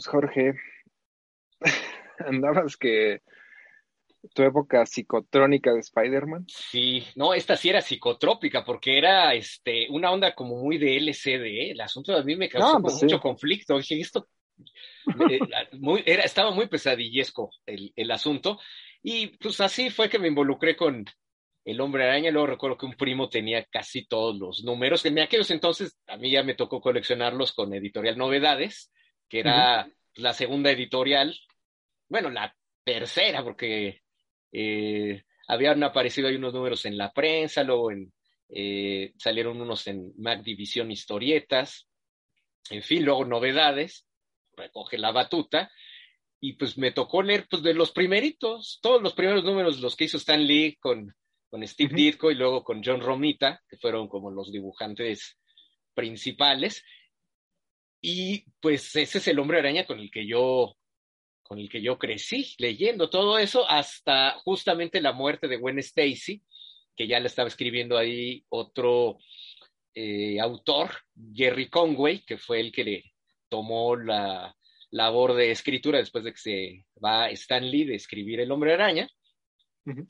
Pues Jorge, andabas que tu época psicotrónica de Spider-Man. Sí, no, esta sí era psicotrópica porque era este, una onda como muy de LCD. El asunto a mí me causó pues mucho conflicto. Dije, esto eh, muy, era, estaba muy pesadillesco el, el asunto. Y pues así fue que me involucré con el hombre araña. Luego recuerdo que un primo tenía casi todos los números. En aquellos entonces a mí ya me tocó coleccionarlos con Editorial Novedades que era la segunda editorial, bueno, la tercera, porque eh, habían aparecido ahí unos números en la prensa, luego en, eh, salieron unos en Mac División Historietas, en fin, luego novedades, recoge la batuta, y pues me tocó leer pues de los primeritos, todos los primeros números, los que hizo Stan Lee con, con Steve Ditko y luego con John Romita, que fueron como los dibujantes principales, y pues ese es el hombre araña con el que yo con el que yo crecí leyendo todo eso hasta justamente la muerte de Gwen Stacy, que ya le estaba escribiendo ahí otro eh, autor, Jerry Conway, que fue el que le tomó la labor de escritura después de que se va Stan Lee de escribir El hombre araña.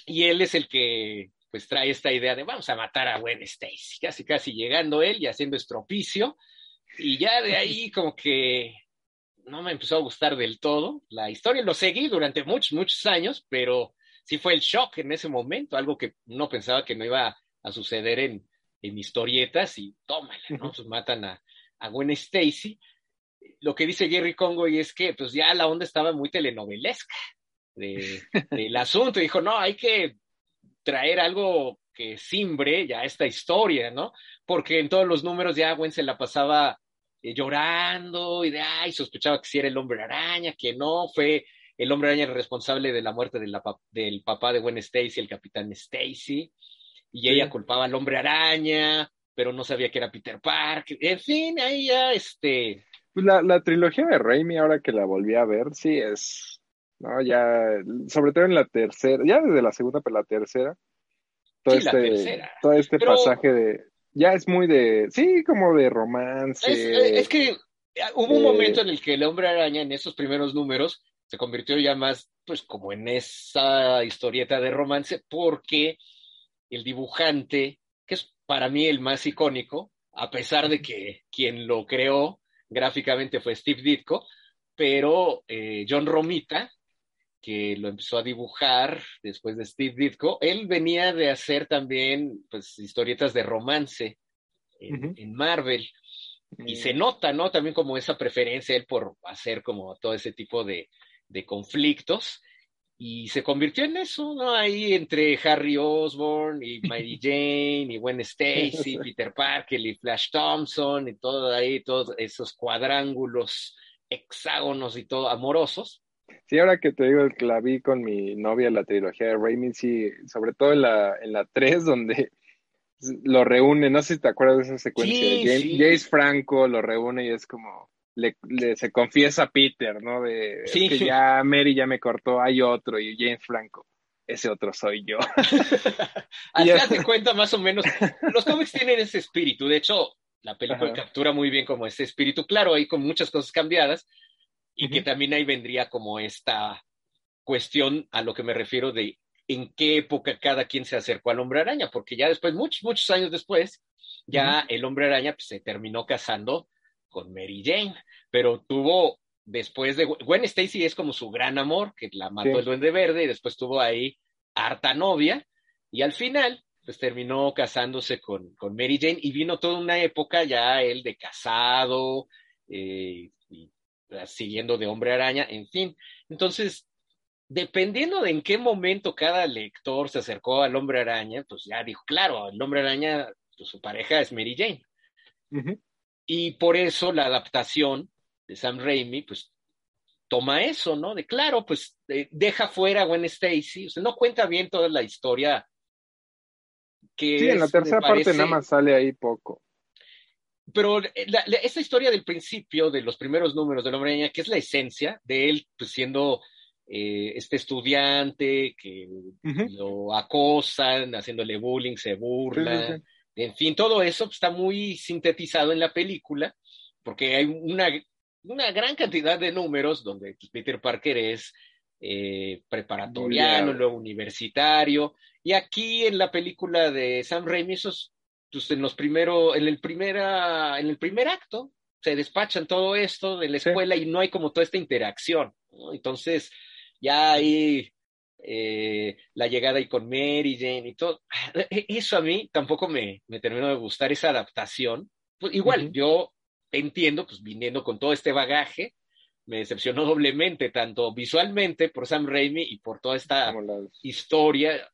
Y él es el que pues trae esta idea de vamos a matar a Gwen Stacy, casi casi llegando él y haciendo estropicio y ya de ahí como que no me empezó a gustar del todo la historia. Lo seguí durante muchos, muchos años, pero sí fue el shock en ese momento, algo que no pensaba que no iba a suceder en, en historietas y tómala, ¿no? Pues matan a, a Gwen Stacy. Lo que dice Jerry Conway es que pues ya la onda estaba muy telenovelesca de, del asunto. Dijo, no, hay que traer algo que simbre ya esta historia, ¿no? Porque en todos los números ya Gwen se la pasaba eh, llorando y de, ay, sospechaba que si era el hombre araña, que no, fue el hombre araña responsable de la muerte de la, del papá de Gwen Stacy, el capitán Stacy, y ella culpaba al hombre araña, pero no sabía que era Peter Parker, en fin, ahí ya, este... Pues la, la trilogía de Raimi, ahora que la volví a ver, sí es, no, ya, sobre todo en la tercera, ya desde la segunda, pero la tercera, todo este, todo este pasaje de, ya es muy de, sí, como de romance. Es, que ah, hubo un momento en el que el hombre araña en esos primeros números se convirtió ya más, pues, como en esa historieta de romance, porque el dibujante, que es para mí el más icónico, a pesar de que quien lo creó gráficamente fue Steve Ditko, pero eh, John Romita, que lo empezó a dibujar después de Steve Ditko, él venía de hacer también pues, historietas de romance en, Marvel. Y se nota, ¿no? También como esa preferencia él por hacer como todo ese tipo de, de conflictos. Y se convirtió en eso, ¿no? Ahí entre Harry Osborn y Mary Jane y Gwen Stacy, Peter Parker y Flash Thompson y todo ahí, todos esos cuadrángulos, hexágonos y todo amorosos Sí, ahora que te digo que la vi con mi novia la trilogía de Raimi, sí, sobre todo en la, en la 3, donde lo reúne, no sé si te acuerdas de esa secuencia, James, Franco lo reúne y es como, le, se confiesa a Peter, ¿no? De que ya Mary ya me cortó, hay otro, y James Franco, ese otro soy yo. Así te cuenta más o menos, los cómics tienen ese espíritu, de hecho, la película captura muy bien como ese espíritu, claro, hay con muchas cosas cambiadas, y que también ahí vendría como esta cuestión a lo que me refiero de en qué época cada quien se acercó al hombre araña, porque ya después, muchos, muchos años después, ya el hombre araña pues, se terminó casando con Mary Jane, pero tuvo después de Gwen Stacy es como su gran amor, que la mató el duende verde, y después tuvo ahí harta novia, y al final pues terminó casándose con, con Mary Jane y vino toda una época ya él de casado, eh, y, siguiendo de hombre araña, en fin. Entonces, dependiendo de en qué momento cada lector se acercó al hombre araña, pues ya dijo, claro, el hombre araña, pues, su pareja es Mary Jane. Y por eso la adaptación de Sam Raimi, pues toma eso, ¿no? De claro, pues deja fuera a Gwen Stacy, o sea, no cuenta bien toda la historia. Que sí, en la tercera parte nada más sale ahí poco. Pero esa historia del principio, de los primeros números de Hombre Araña, que es la esencia de él, pues siendo eh, este estudiante que lo acosan, haciéndole bullying, se burla, en fin, todo eso está muy sintetizado en la película, porque hay una una gran cantidad de números donde Peter Parker es eh, preparatoriano, luego universitario, y aquí en la película de Sam Raimi, esos, pues en los primero, en el primera, en el primer acto, se despachan todo esto de la escuela y no hay como toda esta interacción. Entonces, ya hay eh, la llegada ahí con Mary Jane y todo. E, eso a mí tampoco me, me terminó de gustar, esa adaptación. Pues igual, yo entiendo, pues viniendo con todo este bagaje, me decepcionó doblemente, tanto visualmente por Sam Raimi y por toda esta historia.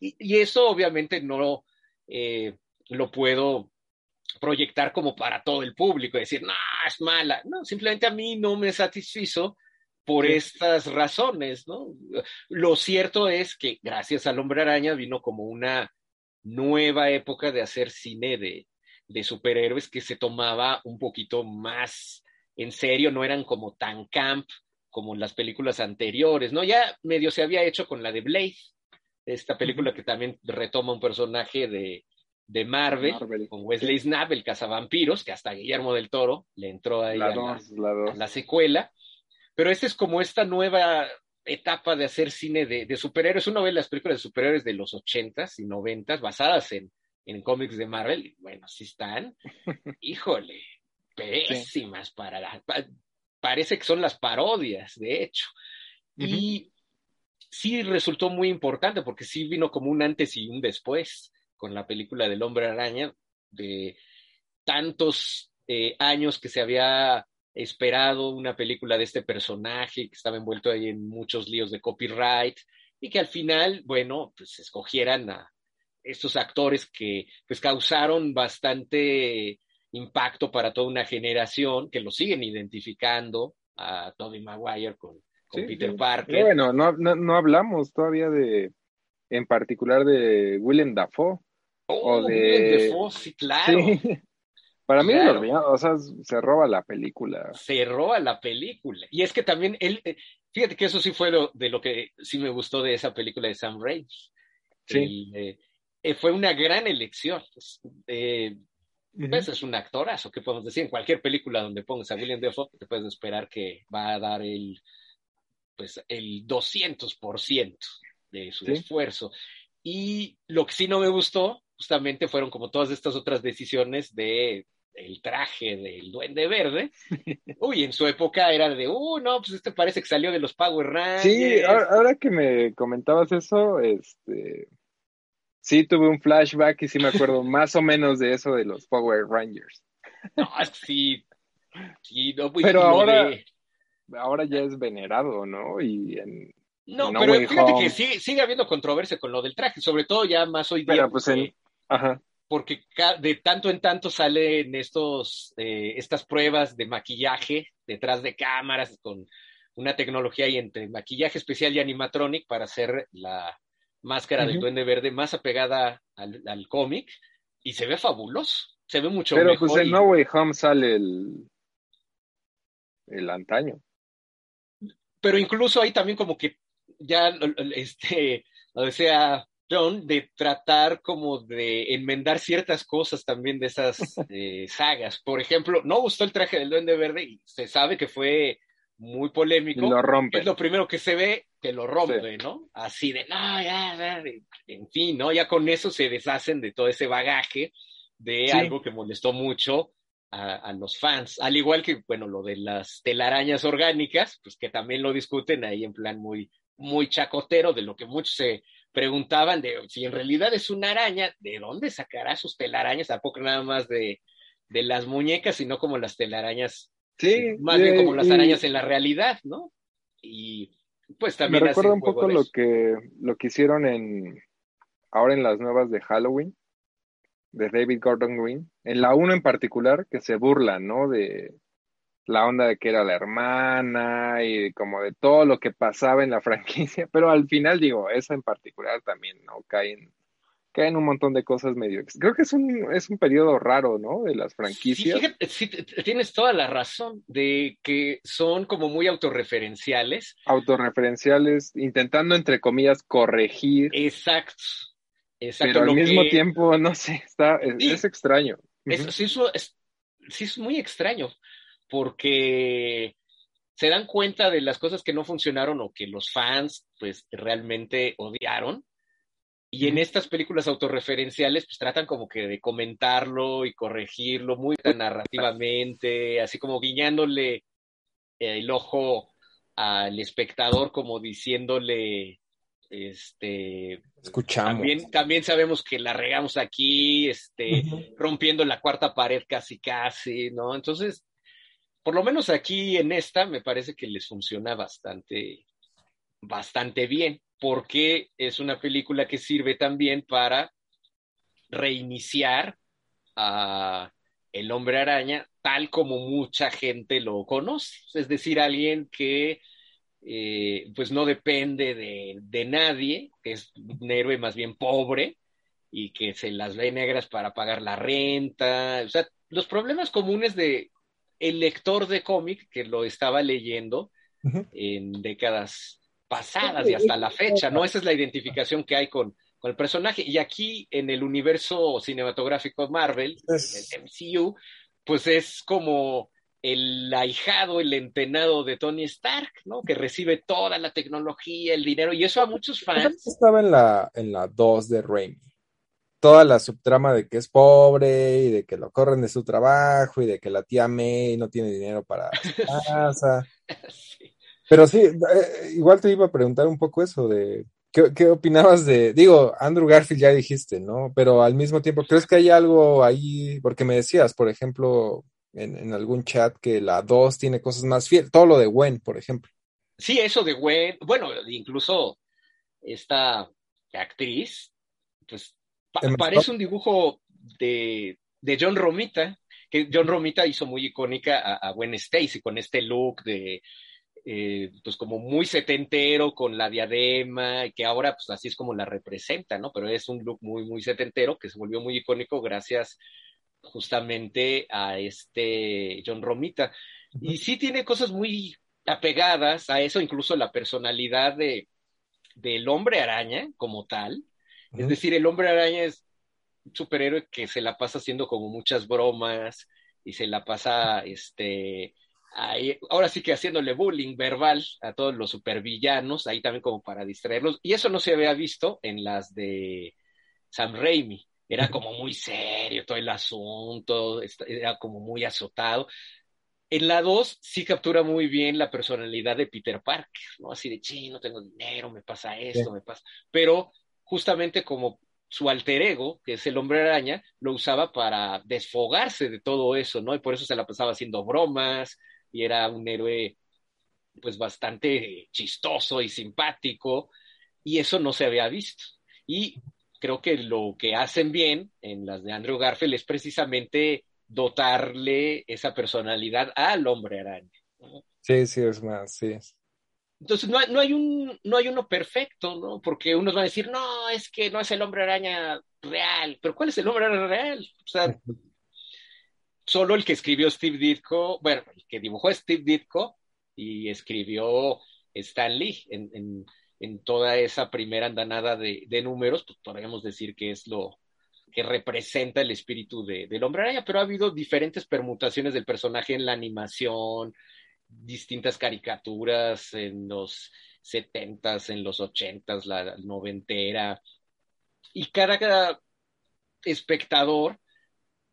Y, eso obviamente no eh, lo puedo proyectar como para todo el público, decir, no, es mala. No, simplemente a mí no me satisfizo por estas razones, ¿no? Lo cierto es que gracias al Hombre Araña vino como una nueva época de hacer cine de, de superhéroes que se tomaba un poquito más en serio, no eran como tan camp como las películas anteriores, ¿no? Ya medio se había hecho con la de Blade, esta película que también retoma un personaje de, de Marvel, con Wesley Snap, el cazavampiros, que hasta Guillermo del Toro le entró ahí a, la, secuela. Pero esta es como esta nueva etapa de hacer cine de, de superhéroes. Uno ve las películas de superhéroes de los ochentas y noventas basadas en, en cómics de Marvel, bueno, sí están, híjole, pésimas para la, parece que son las parodias, de hecho. Y sí resultó muy importante porque sí vino como un antes y un después con la película del hombre araña, de tantos eh, años que se había esperado una película de este personaje que estaba envuelto ahí en muchos líos de copyright y que al final, bueno, pues escogieran a, estos actores que pues causaron bastante impacto para toda una generación, que lo siguen identificando a Tobey Maguire con, Peter Parker. Bueno, no, no, hablamos todavía de, en particular de Willem Dafoe. Oh, o de... Dafoe, sí, claro. Para mí, o sea, se roba la película. Se roba la película. Y es que también él, eh, fíjate que eso sí fue lo, de lo que sí me gustó de esa película de Sam Raimi. Sí. Eh, eh, fue una gran elección. Pues, eh, pues, es un actorazo, ¿qué podemos decir? En cualquier película donde pongas a William Defoe, te puedes esperar que va a dar el, pues, el 200% de su esfuerzo. Y lo que sí no me gustó, justamente, fueron como todas estas otras decisiones de el traje del duende verde. Uy, en su época era de, uh, no, pues este parece que salió de los Power Rangers. Sí, ahora que me comentabas eso, este, sí tuve un flashback y sí me acuerdo más o menos de eso de los Power Rangers. No, sí. sí no, pues, pero ahora, ahora ya es venerado, ¿no? Y en, no, pero fíjate que sigue, sigue, habiendo controversia con lo del traje, sobre todo ya más hoy día. Pero pues en, ajá. Porque de tanto en tanto salen estos, eh, estas pruebas de maquillaje detrás de cámaras con una tecnología ahí entre maquillaje especial y animatronic para hacer la, máscara del Duende Verde más apegada al, cómic y se ve fabuloso. Se ve mucho Pero mejor. Pero pues en No Way Home sale el, el antaño. Pero incluso ahí también como que ya, este, o decía John, de tratar como de enmendar ciertas cosas también de esas eh, sagas. Por ejemplo, no gustó el traje del Duende Verde y se sabe que fue muy polémico. lo rompe. Es lo primero que se ve que lo rompe, ¿no? Así de, no, ya, ya, en fin, ¿no? Ya con eso se deshacen de todo ese bagaje de algo que molestó mucho a, los fans. Al igual que, bueno, lo de las telarañas orgánicas, pues que también lo discuten ahí en plan muy, muy chacotero, de lo que muchos se preguntaban de si en realidad es una araña, ¿de dónde sacará sus telarañas? Tampoco nada más de, de las muñecas, sino como las telarañas, sí, más bien como las arañas en la realidad, ¿no? Y pues también... Me recuerda un poco lo que, lo que hicieron en, ahora en las nuevas de Halloween, de David Gordon Green, en la 1 en particular, que se burla, ¿no? De la onda de que era la hermana y como de todo lo que pasaba en la franquicia, pero al final digo, esa en particular también, ¿no? Caen, caen un montón de cosas medio... Creo que es un, es un periodo raro, ¿no? De las franquicias. Sí, tienes toda la razón de que son como muy autorreferenciales. Autorreferenciales, intentando, entre comillas, corregir. Exacto. Pero al mismo tiempo, no sé, está, es, extraño. sí, es, sí, es muy extraño, porque se dan cuenta de las cosas que no funcionaron o que los fans, pues, realmente odiaron. Y en estas películas autorreferenciales, pues tratan como que de comentarlo y corregirlo muy narrativamente, así como guiñándole el ojo al espectador, como diciéndole, este, escuchamos. También, también sabemos que la regamos aquí, este, rompiendo la cuarta pared casi casi, ¿no? Entonces, por lo menos aquí en esta me parece que les funciona bastante, bastante bien, porque es una película que sirve también para reiniciar a el hombre araña tal como mucha gente lo conoce, es decir, alguien que eh, pues no depende de, nadie, que es un héroe más bien pobre y que se las ve negras para pagar la renta, o sea, los problemas comunes de el lector de cómic que lo estaba leyendo en décadas pasadas y hasta la fecha, ¿no? Esa es la identificación que hay con, con el personaje. Y aquí en el universo cinematográfico Marvel, el MCU, pues es como el ahijado, el entenado de Tony Stark, ¿no? Que recibe toda la tecnología, el dinero, y eso a muchos fans. Estaba en la, en la 2 de Raimi. Toda la subtrama de que es pobre y de que lo corren de su trabajo y de que la tía May no tiene dinero para su casa. Pero sí, eh, igual te iba a preguntar un poco eso de ¿Qué, ¿Qué, opinabas de, digo, Andrew Garfield ya dijiste, ¿no? Pero al mismo tiempo, ¿crees que hay algo ahí? Porque me decías, por ejemplo, en, algún chat que la 2 tiene cosas más fieles, todo lo de Gwen, por ejemplo. Sí, eso de Gwen, bueno, incluso esta actriz, pues parece un dibujo de, de, John Romita, que John Romita hizo muy icónica a, a Gwen Stacy con este look de, eh, pues como muy setentero con la diadema, que ahora pues así es como la representa, ¿no? Pero es un look muy, muy setentero que se volvió muy icónico gracias justamente a este John Romita. Y sí tiene cosas muy apegadas a eso, incluso la personalidad de, del hombre araña como tal. Es decir, el hombre araña es un superhéroe que se la pasa haciendo como muchas bromas y se la pasa, este, ahí, ahora sí que haciéndole bullying verbal a todos los supervillanos, ahí también como para distraerlos. Y eso no se había visto en las de Sam Raimi era como muy serio todo el asunto, era como muy azotado. En la 2 sí captura muy bien la personalidad de Peter Parker, ¿no? Así de, sí, no tengo dinero, me pasa esto, me pasa. Pero justamente como su alter ego, que es el hombre araña, lo usaba para desfogarse de todo eso, ¿no? Y por eso se la pasaba haciendo bromas y era un héroe pues bastante chistoso y simpático y eso no se había visto. Y creo que lo que hacen bien en las de Andrew Garfield es precisamente dotarle esa personalidad al hombre araña. Sí, sí, es más, sí. Entonces no, no, hay un, no hay uno perfecto, ¿no? Porque unos van a decir, no, es que no es el hombre araña real, pero ¿cuál es el hombre araña real? O sea, solo el que escribió Steve Ditko, bueno, el que dibujó Steve Ditko y escribió Stan Lee en en toda esa primera andanada de, números, pues podríamos decir que es lo que representa el espíritu de, del hombre araña, pero ha habido diferentes permutaciones del personaje en la animación, distintas caricaturas en los setentas, en los ochentas, la noventera, y cada espectador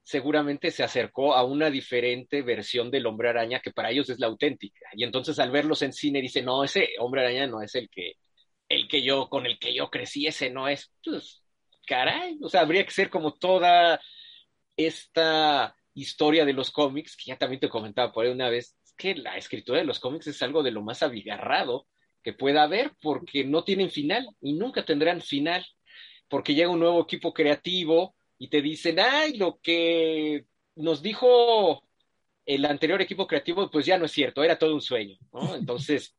seguramente se acercó a una diferente versión del hombre araña que para ellos es la auténtica. Y entonces al verlos en cine dice, no, ese hombre araña no es el que el que yo, con el que yo crecí, ese no es. Pues, caray, o sea, habría que ser como toda esta historia de los cómics, que ya también te comentaba por ahí una vez, que la escritura de los cómics es algo de lo más abigarrado que pueda haber, porque no tienen final y nunca tendrán final, porque llega un nuevo equipo creativo y te dicen, ay, lo que nos dijo el anterior equipo creativo, pues ya no es cierto, era todo un sueño, ¿no? Entonces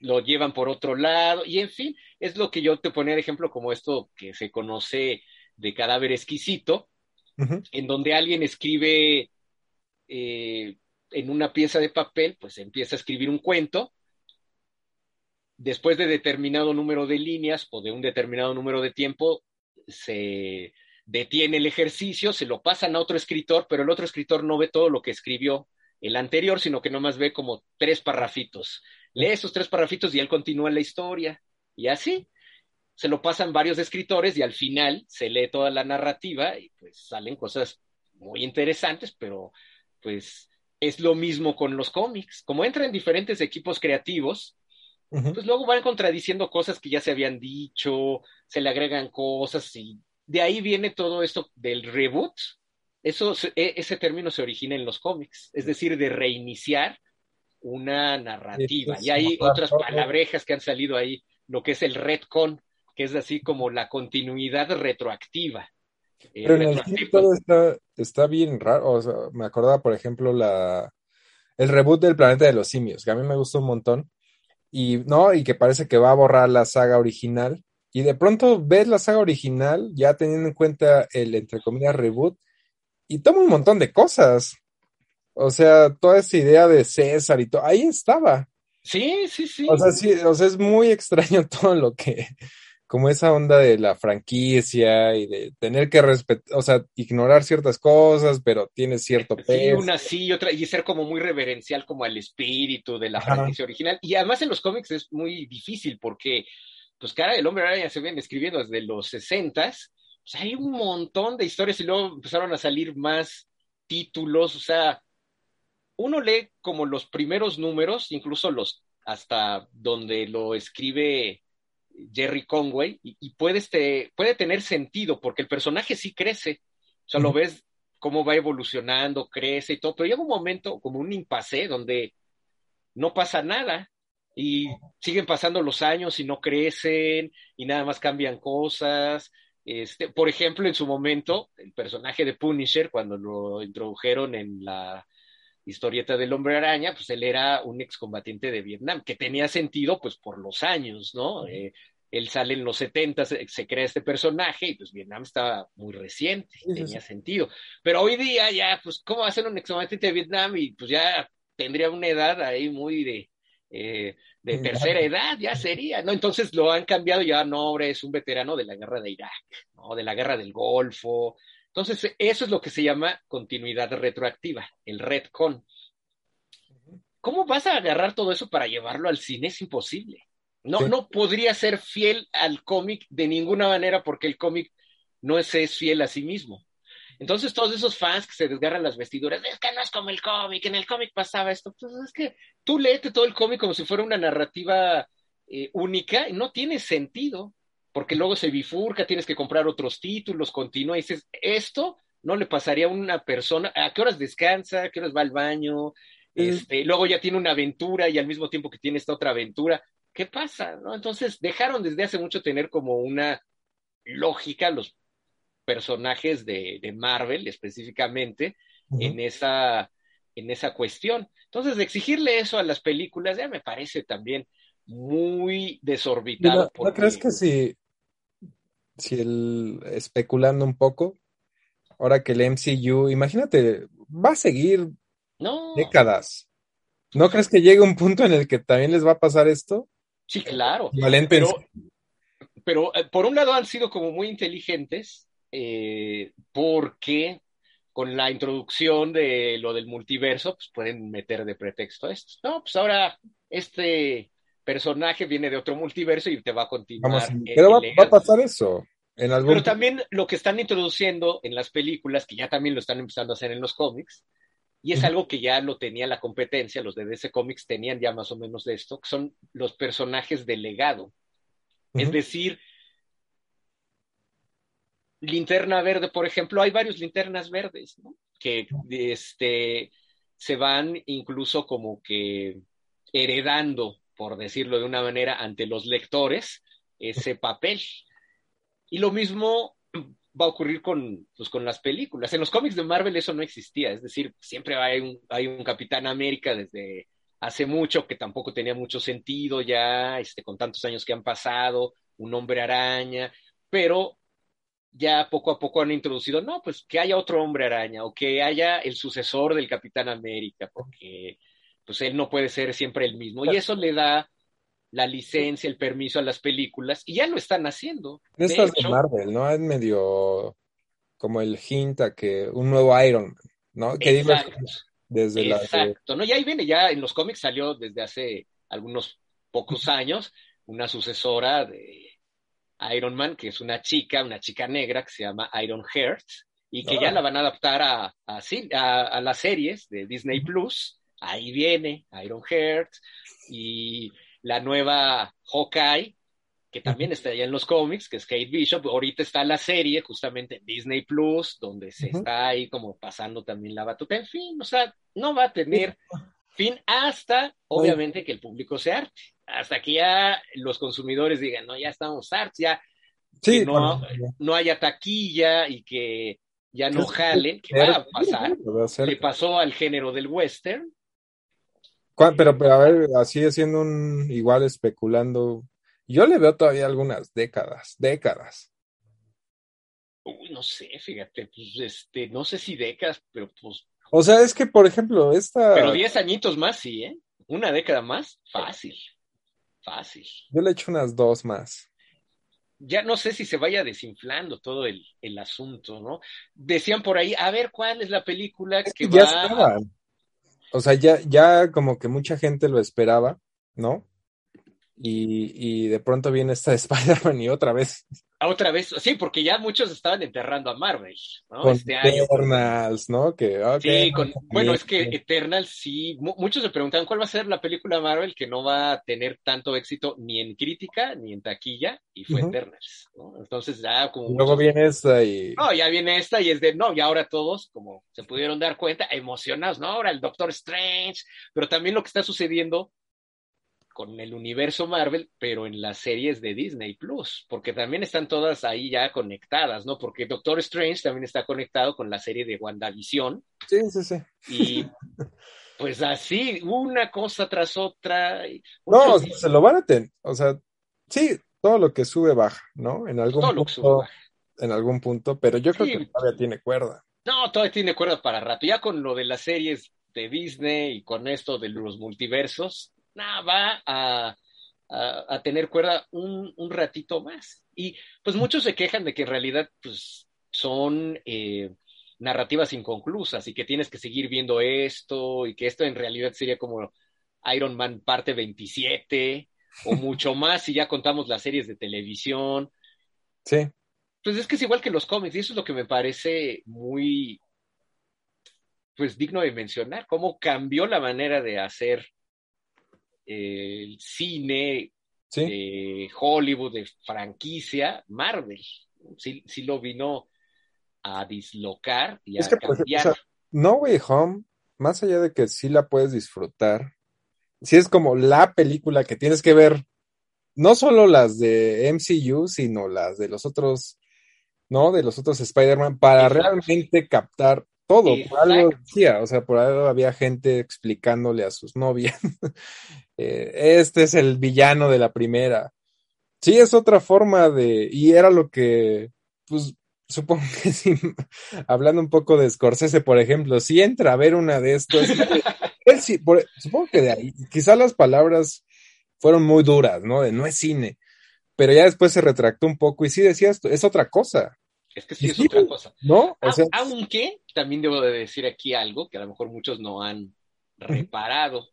lo llevan por otro lado y en fin, es lo que yo te ponía de ejemplo como esto que se conoce de cadáver exquisito, en donde alguien escribe eh, en una pieza de papel, pues empieza a escribir un cuento, después de determinado número de líneas o de un determinado número de tiempo, se detiene el ejercicio, se lo pasan a otro escritor, pero el otro escritor no ve todo lo que escribió el anterior, sino que nomás ve como tres parrafitos. Lee esos tres parrafitos y él continúa la historia. Y así se lo pasan varios escritores y al final se lee toda la narrativa y pues salen cosas muy interesantes, pero pues es lo mismo con los cómics. Como entran diferentes equipos creativos, pues luego van contradiciendo cosas que ya se habían dicho, se le agregan cosas y de ahí viene todo esto del reboot. Eso, e, ese término se origina en los cómics, es decir, de reiniciar una narrativa. y hay otras palabrejas que han salido ahí, lo que es el retcon, que es así como la continuidad retroactiva. Eh, Pero en el todo está, bien raro. me acordaba, por ejemplo, la, el reboot del planeta de los simios, que a mí me gustó un montón. Y no, y que parece que va a borrar la saga original. Y de pronto ves la saga original, ya teniendo en cuenta el, entre comillas, reboot, y toma un montón de cosas. O sea, toda esa idea de César y todo, ahí estaba. Sí, sí, sí. O sea, sí, o sea, es muy extraño todo lo que, como esa onda de la franquicia y de tener que respetar, o sea, ignorar ciertas cosas, pero tiene cierto peso. Sí, una sí y otra, y ser como muy reverencial como al espíritu de la franquicia original. Y además en los cómics es muy difícil porque pues cara, el hombre araña se viene escribiendo desde los sesentas, pues hay un montón de historias y luego empezaron a salir más títulos, o sea, uno lee como los primeros números, incluso los hasta donde lo escribe Jerry Conway, y, puede, este, puede tener sentido, porque el personaje sí crece, o sea, lo ves cómo va evolucionando, crece y todo, pero llega un momento como un impasse donde no pasa nada, y siguen pasando los años y no crecen y nada más cambian cosas. Este, por ejemplo, en su momento, el personaje de Punisher, cuando lo introdujeron en la historieta del hombre araña, pues él era un excombatiente de Vietnam, que tenía sentido pues por los años, ¿no? Eh, él sale en los 70, se, crea este personaje y pues Vietnam estaba muy reciente, tenía sentido. Pero hoy día ya, pues, ¿cómo va a ser un excombatiente de Vietnam? Y pues ya tendría una edad ahí muy de, eh, de tercera edad, ya sería, ¿no? Entonces lo han cambiado, ya no, ahora es un veterano de la guerra de Irak, ¿no? De la guerra del Golfo. Entonces, eso es lo que se llama continuidad retroactiva, el retcon. ¿Cómo vas a agarrar todo eso para llevarlo al cine? Es imposible. No, no podría ser fiel al cómic de ninguna manera porque el cómic no es, es fiel a sí mismo. Entonces, todos esos fans que se desgarran las vestiduras, es que no es como el cómic, en el cómic pasaba esto, pues es que tú leete todo el cómic como si fuera una narrativa eh, única y no tiene sentido, porque luego se bifurca, tienes que comprar otros títulos, continúa y dices, esto no le pasaría a una persona, ¿a qué horas descansa? ¿A qué horas va al baño? Este, luego ya tiene una aventura y al mismo tiempo que tiene esta otra aventura, ¿qué pasa? ¿no? Entonces dejaron desde hace mucho tener como una lógica los personajes de, Marvel específicamente en, esa, en esa cuestión. Entonces, exigirle eso a las películas ya me parece también muy desorbitado. ¿No, crees que si, si el, especulando un poco, ahora que el MCU, imagínate, va a seguir décadas. ¿No crees que llegue un punto en el que también les va a pasar esto? Sí, claro. pero, eh, por un lado han sido como muy inteligentes eh, porque con la introducción de lo del multiverso, pues pueden meter de pretexto esto. No, pues ahora este personaje viene de otro multiverso y te va a continuar. pero va, a pasar eso. En algún... Pero también lo que están introduciendo en las películas, que ya también lo están empezando a hacer en los cómics, y es algo que ya lo tenía la competencia, los de DC Comics tenían ya más o menos de esto, que son los personajes de legado. Es decir, linterna verde, por ejemplo, hay varios linternas verdes, ¿no? Que este, se van incluso como que heredando, por decirlo de una manera, ante los lectores ese papel. Y lo mismo va a ocurrir con, pues, con las películas. En los cómics de Marvel eso no existía, es decir, siempre hay un, hay un Capitán América desde hace mucho que tampoco tenía mucho sentido ya, este, con tantos años que han pasado, un hombre araña, pero ya poco a poco han introducido, no, pues que haya otro hombre araña o que haya el sucesor del Capitán América, porque pues él no puede ser siempre el mismo. Y eso le da la licencia, el permiso a las películas, y ya lo están haciendo. Estas de, Marvel, ¿no? Es medio como el hint a que un nuevo Iron Man, ¿no? Que Exacto. desde Exacto, ¿no? Y ahí viene, ya en los cómics salió desde hace algunos pocos años una sucesora de Iron Man, que es una chica, una chica negra que se llama Iron Heart, y que ya ah. la van a adaptar a, a, las series de Disney Plus. Ahí viene Iron Heart y la nueva Hawkeye, que también está allá en los cómics, que es Kate Bishop. Ahorita está la serie, justamente en Disney Plus, donde se está ahí como pasando también la batuta. En fin, o sea, no va a tener fin hasta, obviamente, que el público se arte hasta que ya los consumidores digan, no, ya estamos hartos, ya no haya taquilla y que ya no jalen, que va a pasar. Le pasó al género del western. Pero, pero a ver, así haciendo un igual especulando, yo le veo todavía algunas décadas, décadas. Uy, no sé, fíjate, pues este, no sé si décadas, pero pues. O sea, es que, por ejemplo, esta. Pero diez añitos más, sí, ¿eh? Una década más, fácil. Fácil. Yo le echo unas dos más. Ya no sé si se vaya desinflando todo el, asunto, ¿no? Decían por ahí, a ver cuál es la película que, ya Estaba. O sea, ya, ya como que mucha gente lo esperaba, ¿no? Y, y de pronto viene esta de Spider-Man y otra vez otra vez, sí, porque ya muchos estaban enterrando a Marvel, ¿no? Con este Eternals, ¿no? Que, sí, bueno, es que Eternals sí, muchos se preguntan cuál va a ser la película Marvel que no va a tener tanto éxito ni en crítica ni en taquilla, y fue Eternals, ¿no? Entonces ya como... Luego viene esta y... No, ya viene esta y es de, no, y ahora todos, como se pudieron dar cuenta, emocionados, ¿no? Ahora el Doctor Strange, pero también lo que está sucediendo con el universo Marvel, pero en las series de Disney Plus, porque también están todas ahí ya conectadas, ¿no? Porque Doctor Strange también está conectado con la serie de WandaVision. Sí, sí, sí. Y pues así, una cosa tras otra. No, se lo van a tener, o sea, sí, todo lo que sube baja, ¿no? En algún punto. En algún punto, pero yo creo que todavía tiene cuerda. No, todavía tiene cuerda para rato. Ya con lo de las series de Disney y con esto de los multiversos, va a, a, tener cuerda un, un, ratito más. Y pues muchos se quejan de que en realidad pues, son eh, narrativas inconclusas y que tienes que seguir viendo esto y que esto en realidad sería como Iron Man parte 27 o mucho más si ya contamos las series de televisión. Sí. Pues es que es igual que los cómics y eso es lo que me parece muy pues digno de mencionar, cómo cambió la manera de hacer el cine de Hollywood, de franquicia, Marvel. Sí, sí, lo vino a dislocar y a pues, cambiar. no Way Home, más allá de que sí la puedes disfrutar, sí es como la película que tienes que ver, no solo las de MCU, sino las de los otros, ¿no? De los otros Spider-Man, para realmente captar todo, por algo decía, o sea, por algo había gente explicándole a sus novias, eh, este es el villano de la primera. Sí, es otra forma de, y era lo que, pues, supongo que sí, hablando un poco de Scorsese, por ejemplo, si entra a ver una de estos, él sí, supongo que de ahí, quizá las palabras fueron muy duras, ¿no? De no es cine, pero ya después se retractó un poco y sí decía esto, es otra cosa. Es que sí es otra cosa. ¿No? Aunque también debo de decir aquí algo que a lo mejor muchos no han reparado.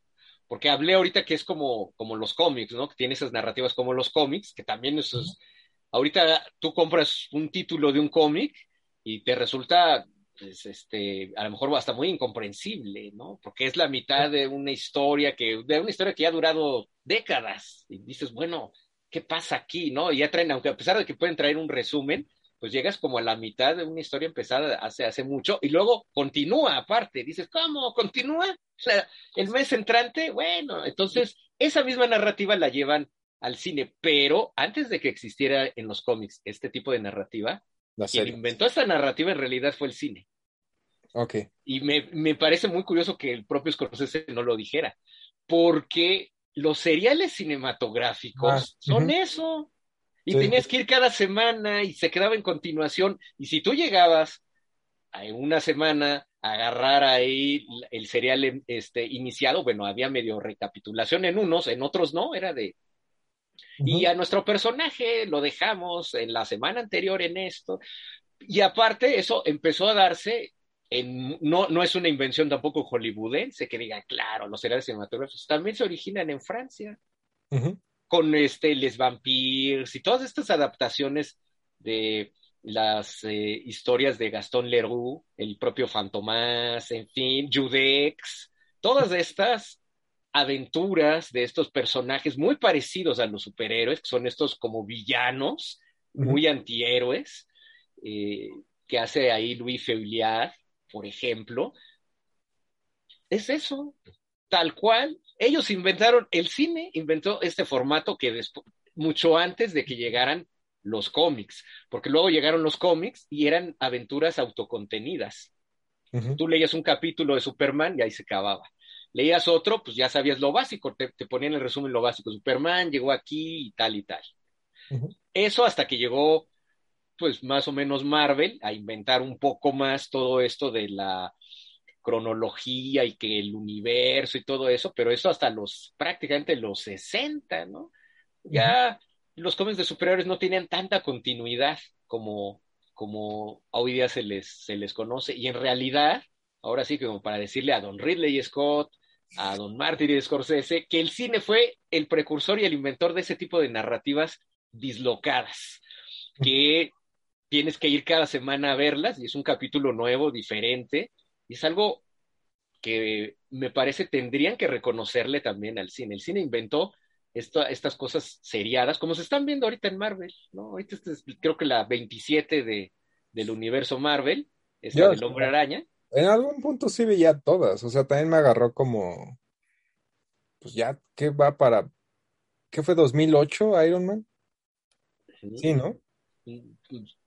Porque hablé ahorita que es como, como los cómics, ¿no? Que tiene esas narrativas como los cómics, que también eso es. Ahorita tú compras un título de un cómic y te resulta, pues, este, a lo mejor hasta muy incomprensible, ¿no? Porque es la mitad de una historia que, de una historia que ya ha durado décadas. Y dices, bueno, ¿qué pasa aquí? ¿No? Y ya traen, aunque a pesar de que pueden traer un resumen, pues llegas como a la mitad de una historia empezada hace, hace mucho y luego continúa aparte. Dices, ¿cómo? ¿Continúa? O sea, el mes entrante, bueno, entonces esa misma narrativa la llevan al cine, pero antes de que existiera en los cómics este tipo de narrativa, quien inventó esta narrativa en realidad fue el cine. Ok. Y me, me parece muy curioso que el propio Scorsese no lo dijera, porque los seriales cinematográficos ah, son eso. Y tenías que ir cada semana y se quedaba en continuación. Y si tú llegabas a una semana a agarrar ahí el serial este, iniciado, bueno, había medio recapitulación en unos, en otros no, era de... Y a nuestro personaje lo dejamos en la semana anterior en esto. Y aparte, eso empezó a darse en, no, no es una invención tampoco hollywoodense que diga, claro, los seriales cinematográficos también se originan en Francia con este, Les Vampires y todas estas adaptaciones de las eh, historias de Gastón Leroux, el propio Fantomás, en fin, Judex, todas estas aventuras de estos personajes muy parecidos a los superhéroes, que son estos como villanos, muy antihéroes, eh, que hace ahí Louis Feuillard, por ejemplo, es eso, tal cual. Ellos inventaron, el cine inventó este formato que mucho antes de que llegaran los cómics, porque luego llegaron los cómics y eran aventuras autocontenidas. Tú leías un capítulo de Superman y ahí se acababa. Leías otro, pues ya sabías lo básico, te, ponían el resumen lo básico. Superman llegó aquí y tal y tal. Eso hasta que llegó, pues más o menos Marvel a inventar un poco más todo esto de la cronología y que el universo y todo eso, pero eso hasta los prácticamente los 60, ¿no? Ya los cómics de superhéroes no tenían tanta continuidad como, como hoy día se les, se les conoce. Y en realidad, ahora sí, como para decirle a don Ridley Scott, a don Martin y Scorsese, que el cine fue el precursor y el inventor de ese tipo de narrativas dislocadas, que tienes que ir cada semana a verlas y es un capítulo nuevo, diferente, y es algo que me parece tendrían que reconocerle también al cine. El cine inventó estas cosas seriadas, como se están viendo ahorita en Marvel, ¿no? Ahorita es, creo que la 27 de, del universo Marvel, es la del Hombre Araña. En algún punto sí veía todas, o sea, también me agarró como, pues ya, ¿qué va para, qué fue 2008 Iron Man? Sí, ¿no? Mm, pues,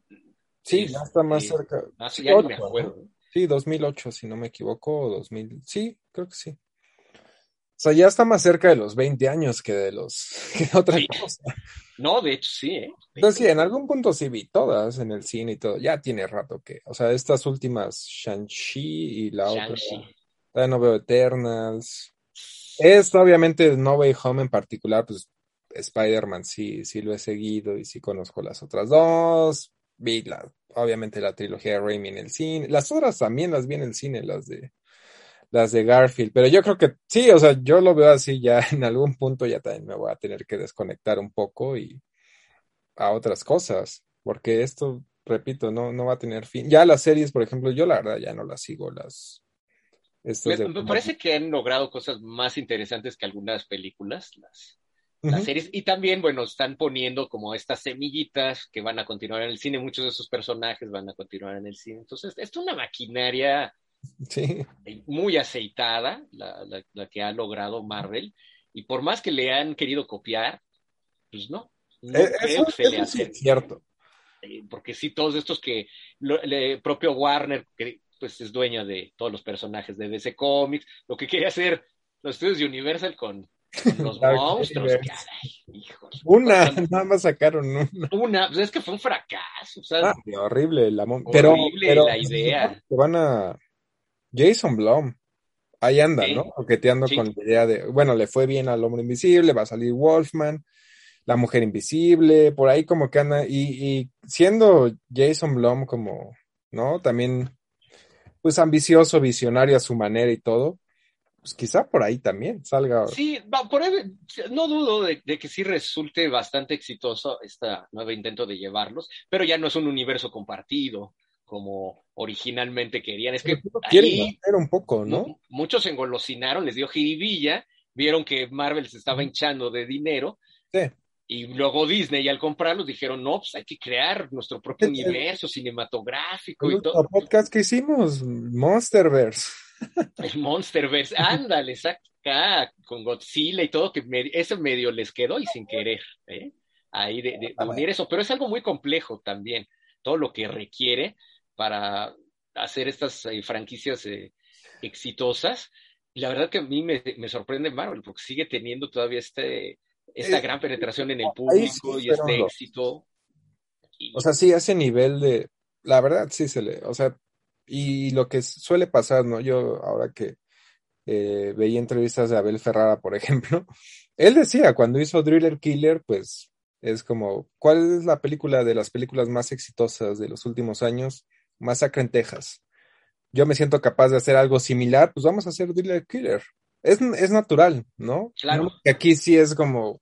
sí, ya está más cerca. Ah, ya me acuerdo. Sí, 2008, si no me equivoco, 2000, sí, creo que sí. O sea, ya está más cerca de los 20 años que de los que otra cosa. No, de hecho sí, ¿eh? Entonces sí, en algún punto sí vi todas en el cine y todo. Ya tiene rato que, o sea, estas últimas Shang-Chi y la otra. Todavía no veo Eternals. Esto obviamente No Way Home en particular, pues Spider-Man sí, sí lo he seguido y sí conozco las otras dos vi la, obviamente la trilogía de Raimi en el cine. Las otras también las vi en el cine, las de las de Garfield, pero yo creo que sí, o sea, yo lo veo así ya en algún punto ya también me voy a tener que desconectar un poco y a otras cosas, porque esto, repito, no, no va a tener fin. Ya las series, por ejemplo, yo la verdad ya no las sigo, las... me parece que han logrado cosas más interesantes que algunas películas, las, las series. Y también, bueno, están poniendo como estas semillitas que van a continuar en el cine. Muchos de esos personajes van a continuar en el cine. Entonces, es una maquinaria muy aceitada, la, la, que ha logrado Marvel. Y por más que le han querido copiar, pues no. no eh, creo que se le hace. Es cierto. Porque sí, todos estos que el propio Warner, que pues es dueño de todos los personajes de DC Comics, lo que quería hacer los estudios de Universal con los monstruos, Una, nada más sacaron una. Una, pues es que fue un fracaso. Ah, horrible, la pero, horrible la idea. van a. Jason Blum. Ahí anda, ¿no? Coqueteando con la idea de, bueno, le fue bien al hombre invisible, va a salir Wolfman, la mujer invisible, por ahí como que anda, y, y siendo Jason Blum como, ¿no? También, pues ambicioso, visionario a su manera y todo, pues quizá por ahí también salga. Sí, por ahí, no dudo de, que sí resulte bastante exitoso este nuevo intento de llevarlos, pero ya no es un universo compartido como originalmente querían. Es que ahí, un poco, ¿no? Muchos se engolosinaron, les dio jiribilla, vieron que Marvel se estaba hinchando de dinero. Sí. Y luego Disney al comprarlos dijeron, no, pues hay que crear nuestro propio universo cinematográfico y todo. El podcast que hicimos, Monsterverse. El Monsterverse, ándale, exacto, con Godzilla y todo, que eso medio les quedó y sin querer, ¿eh? Ahí de, de, unir eso, pero es algo muy complejo también, todo lo que requiere para hacer estas eh, franquicias eh, exitosas. Y la verdad que a mí me, me, sorprende Marvel, porque sigue teniendo todavía este esta gran penetración en el público y este éxito. O sea, sí, ese nivel de, la verdad sí se le, o sea, y lo que suele pasar, ¿no? Yo ahora que eh, veía entrevistas de Abel Ferrara, por ejemplo, él decía, cuando hizo Driller Killer, pues es como, ¿cuál es la película de las películas más exitosas de los últimos años? Masacre en Texas. Yo me siento capaz de hacer algo similar, pues vamos a hacer Driller Killer es, es natural, ¿no? Claro. Que aquí sí es como,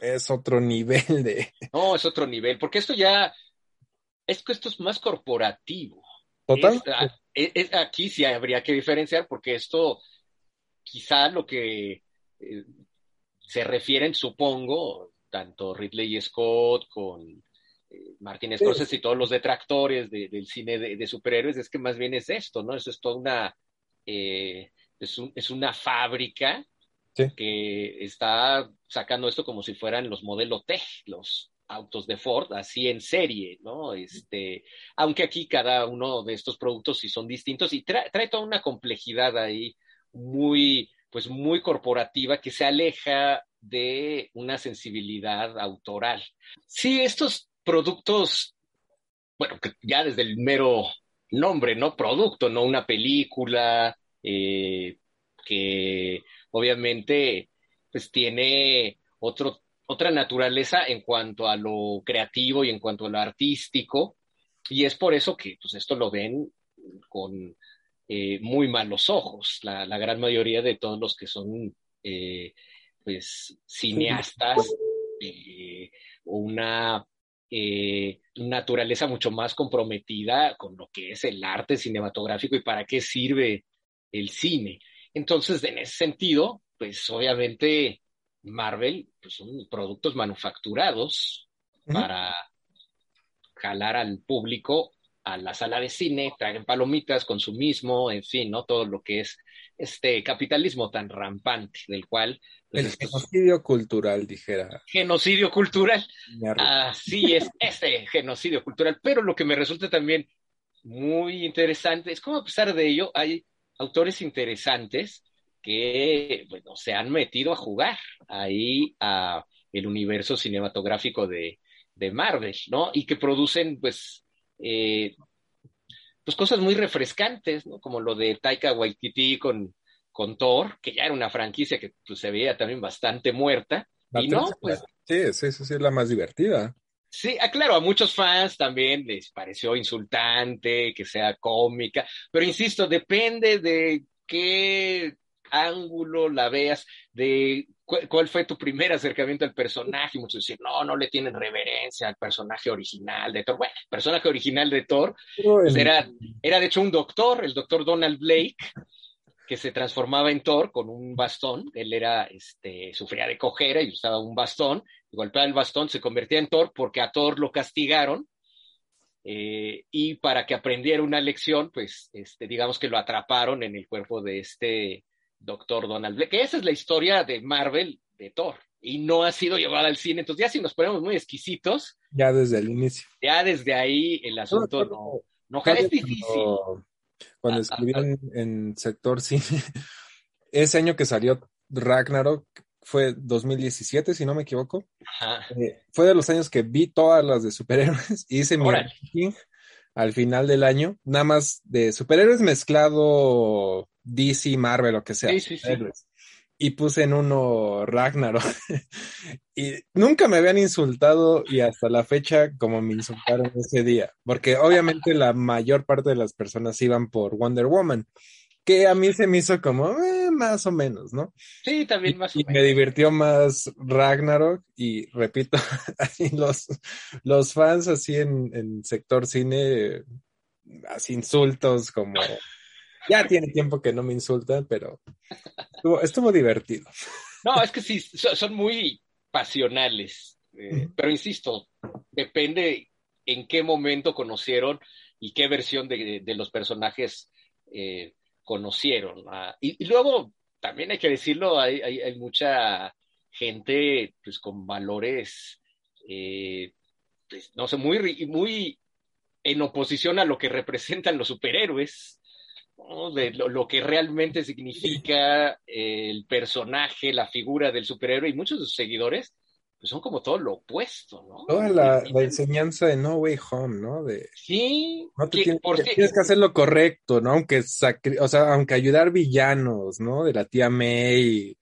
es otro nivel de... No, es otro nivel, porque esto ya, es que esto es más corporativo. Total. Es, aquí sí habría que diferenciar, porque esto, quizá lo que eh, se refieren, supongo, tanto Ridley Scott con eh, Martin Scorsese y todos los detractores del cine de, superhéroes, es que más bien es esto, ¿no? Eso es toda una... Eh, es, un, es una fábrica que está sacando esto como si fueran los modelos T, los autos de Ford, así en serie, ¿no? Este, aunque aquí cada uno de estos productos sí son distintos y trae, toda una complejidad ahí muy, pues muy corporativa que se aleja de una sensibilidad autoral. Sí, estos productos, bueno, ya desde el mero nombre, ¿no? Producto, no una película, eh, que obviamente pues tiene otro, otra naturaleza en cuanto a lo creativo y en cuanto a lo artístico, y es por eso que pues esto lo ven con eh, muy malos ojos, la, gran mayoría de todos los que son eh, pues cineastas, una naturaleza mucho más comprometida con lo que es el arte cinematográfico y para qué sirve el cine. Entonces, en ese sentido, pues obviamente Marvel pues, son productos manufacturados para jalar al público a la sala de cine, traen palomitas, consumismo, en fin, ¿no? Todo lo que es este capitalismo tan rampante, del cual... Pues, el genocidio cultural, dijera. Genocidio cultural. Así es, este genocidio cultural. Pero lo que me resulta también muy interesante es cómo a pesar de ello hay autores interesantes que bueno, se han metido a jugar ahí a el universo cinematográfico de, de Marvel, ¿no? Y que producen, pues, eh, pues cosas muy refrescantes, ¿no? Como lo de Taika Waititi con, con Thor, que ya era una franquicia que pues, se veía también bastante muerta. y no, pues. Sí, sí, sí, es la más divertida. Sí, ah, claro, a muchos fans también les pareció insultante, que sea cómica, pero insisto, depende de qué ángulo la veas, de cuál fue tu primer acercamiento al personaje. Muchos dicen, no, no le tienen reverencia al personaje original de Thor. Bueno, el personaje original de Thor pues, era, era de hecho un doctor, el doctor Donald Blake, que se transformaba en Thor con un bastón. Él era, este, sufría de cojera y usaba un bastón. golpeaba el bastón, se convertía en Thor porque a Thor lo castigaron. Eh, y para que aprendiera una lección, pues, este, digamos que lo atraparon en el cuerpo de este doctor Donald Blake. Que esa es la historia de Marvel de Thor. Y no ha sido llevada al cine. Entonces, ya si nos ponemos muy exquisitos. Ya desde el inicio. Ya desde ahí el asunto no, no, es difícil cuando ah, escribí en, sector cine, ese año que salió Ragnarok fue 2017, si no me equivoco. Eh, fue de los años que vi todas las de superhéroes y hice mi ranking al final del año, nada más de superhéroes mezclado DC, Marvel, lo que sea. Sí, sí, sí y puse en uno Ragnarok. y nunca me habían insultado y hasta la fecha como me insultaron ese día, porque obviamente la mayor parte de las personas iban por Wonder Woman, que a mí se me hizo como eh, más o menos, ¿no? Sí, también más o menos. Y me divirtió más Ragnarok y repito, los, los fans así en, en sector cine, así insultos como ya tiene tiempo que no me insultan, pero estuvo, divertido. No, es que sí, son muy pasionales. Eh, pero insisto, depende en qué momento conocieron y qué versión de, los personajes eh, conocieron. Ah, y, luego, también hay que decirlo, hay, hay, mucha gente pues con valores, eh, pues, no sé, muy, muy en oposición a lo que representan los superhéroes, de lo, que realmente significa el personaje, la figura del superhéroe, y muchos de sus seguidores pues son como todo lo opuesto, ¿no? Toda la, enseñanza de No Way Home, ¿no? De, sí, tienes, que hacer lo correcto, ¿no? Aunque, o sea, aunque ayudar villanos, ¿no? De la tía May.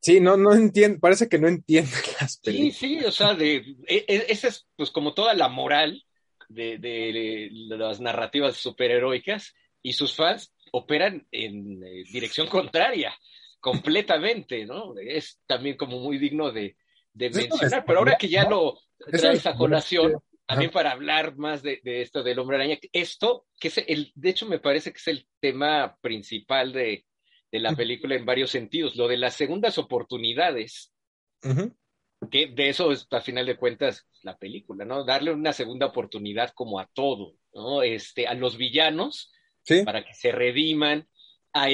Sí, no, no entiendo, parece que no entiende las películas. Sí, sí, o sea, de, e, e, esa es pues como toda la moral de, de, las narrativas superheroicas y sus fans operan en eh, dirección contraria completamente, ¿no? Es también como muy digno de, mencionar, pero ahora que ya lo traes a colación, también para hablar más de, esto del hombre araña, esto, que es el, de hecho me parece que es el tema principal de, la película en varios sentidos, lo de las segundas oportunidades, que de eso es, a final de cuentas, la película, ¿no? Darle una segunda oportunidad como a todo, ¿no? Este, a los villanos, para que se rediman, a,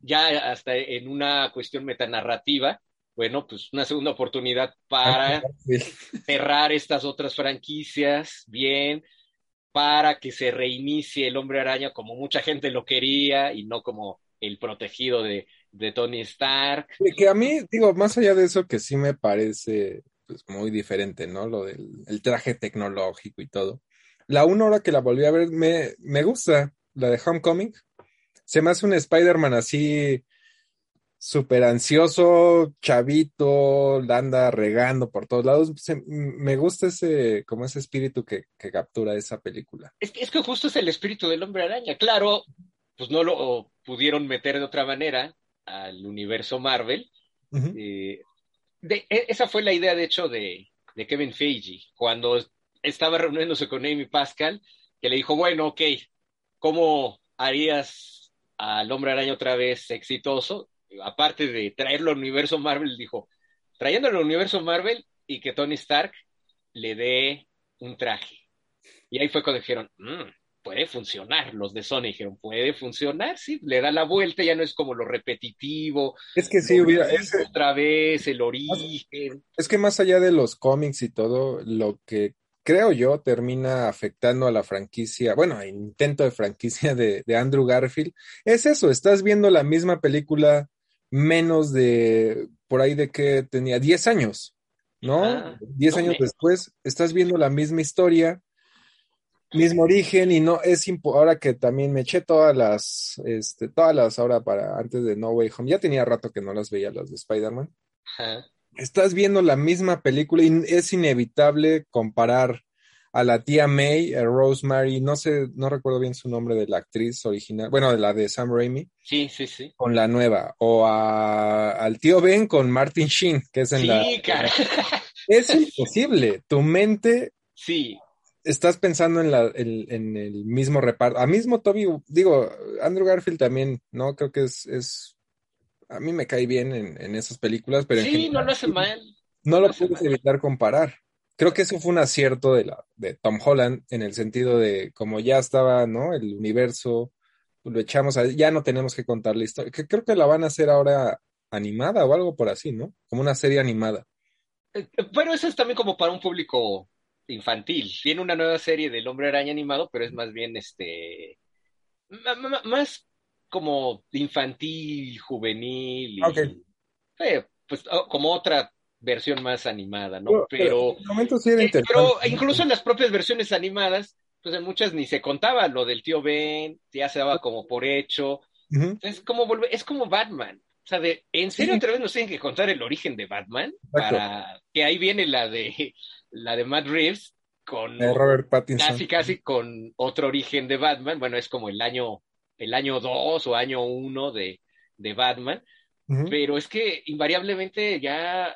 ya hasta en una cuestión metanarrativa, bueno, pues una segunda oportunidad para cerrar estas otras franquicias bien, para que se reinicie el hombre araña como mucha gente lo quería y no como el protegido de, Tony Stark. Que a mí, digo, más allá de eso, que sí me parece pues, muy diferente, ¿no? Lo del traje tecnológico y todo. La una hora que la volví a ver me, me gusta, la de Homecoming se me hace un Spider-Man así súper ansioso, chavito, la anda regando por todos lados. me gusta ese, como ese espíritu que, captura esa película. Es que, es que justo es el espíritu del hombre araña. Claro, pues no lo pudieron meter de otra manera al universo Marvel. Eh, de, e, esa fue la idea, de hecho, de, de Kevin Feige, cuando estaba reuniéndose con Amy Pascal, que le dijo, bueno, ok, ¿cómo harías al hombre araña otra vez exitoso, aparte de traerlo al universo Marvel, dijo, trayéndolo al universo Marvel y que Tony Stark le dé un traje. Y ahí fue cuando dijeron, mm, puede funcionar. Los de Sony dijeron, puede funcionar, sí, le da la vuelta, ya no es como lo repetitivo. Es que sí, hubiera. Otra vez, el origen. Es que más allá de los cómics y todo, lo que creo yo, termina afectando a la franquicia, bueno, el intento de franquicia de, Andrew Garfield. Es eso, estás viendo la misma película menos de, por ahí de que tenía 10 años, ¿no? 10 años después, estás viendo la misma historia, mismo origen y no es ahora que también me eché todas las, este, todas las ahora para antes de No Way Home, ya tenía rato que no las veía las de Spider-Man. Estás viendo la misma película y es inevitable comparar a la tía May, a Rosemary, no sé, no recuerdo bien su nombre de la actriz original, bueno, de la de Sam Raimi. Sí, sí, sí. Con la nueva. O al tío Ben con Martin Sheen, que es en la. Sí, cara. Es imposible. Tu mente. Sí. Estás pensando en, la, en, el mismo reparto. A mismo Toby, digo, Andrew Garfield también, ¿no? Creo que es, es a mí me cae bien en, esas películas, pero... Sí, no lo hace mal. No, lo puedes evitar comparar. Creo que eso fue un acierto de, la, de Tom Holland en el sentido de como ya estaba, ¿no? El universo, lo echamos a, ya no tenemos que contar la historia. Que creo que la van a hacer ahora animada o algo por así, ¿no? Como una serie animada. Eh, eh, pero eso es también como para un público infantil. Tiene una nueva serie del Hombre Araña animado, pero es más bien este más como infantil, juvenil, y, eh, pues como otra versión más animada, ¿no? Pero, eh, pero incluso en las propias versiones animadas, pues en muchas ni se contaba lo del tío Ben, ya se daba como por hecho. Es como es como Batman. O sea, de, ¿en serio otra vez nos tienen que contar el origen de Batman? Para que ahí viene la de la de Matt Reeves con Robert Pattinson. Casi casi con otro origen de Batman. Bueno, es como el año el año 2 o año 1 de, Batman, pero es que invariablemente ya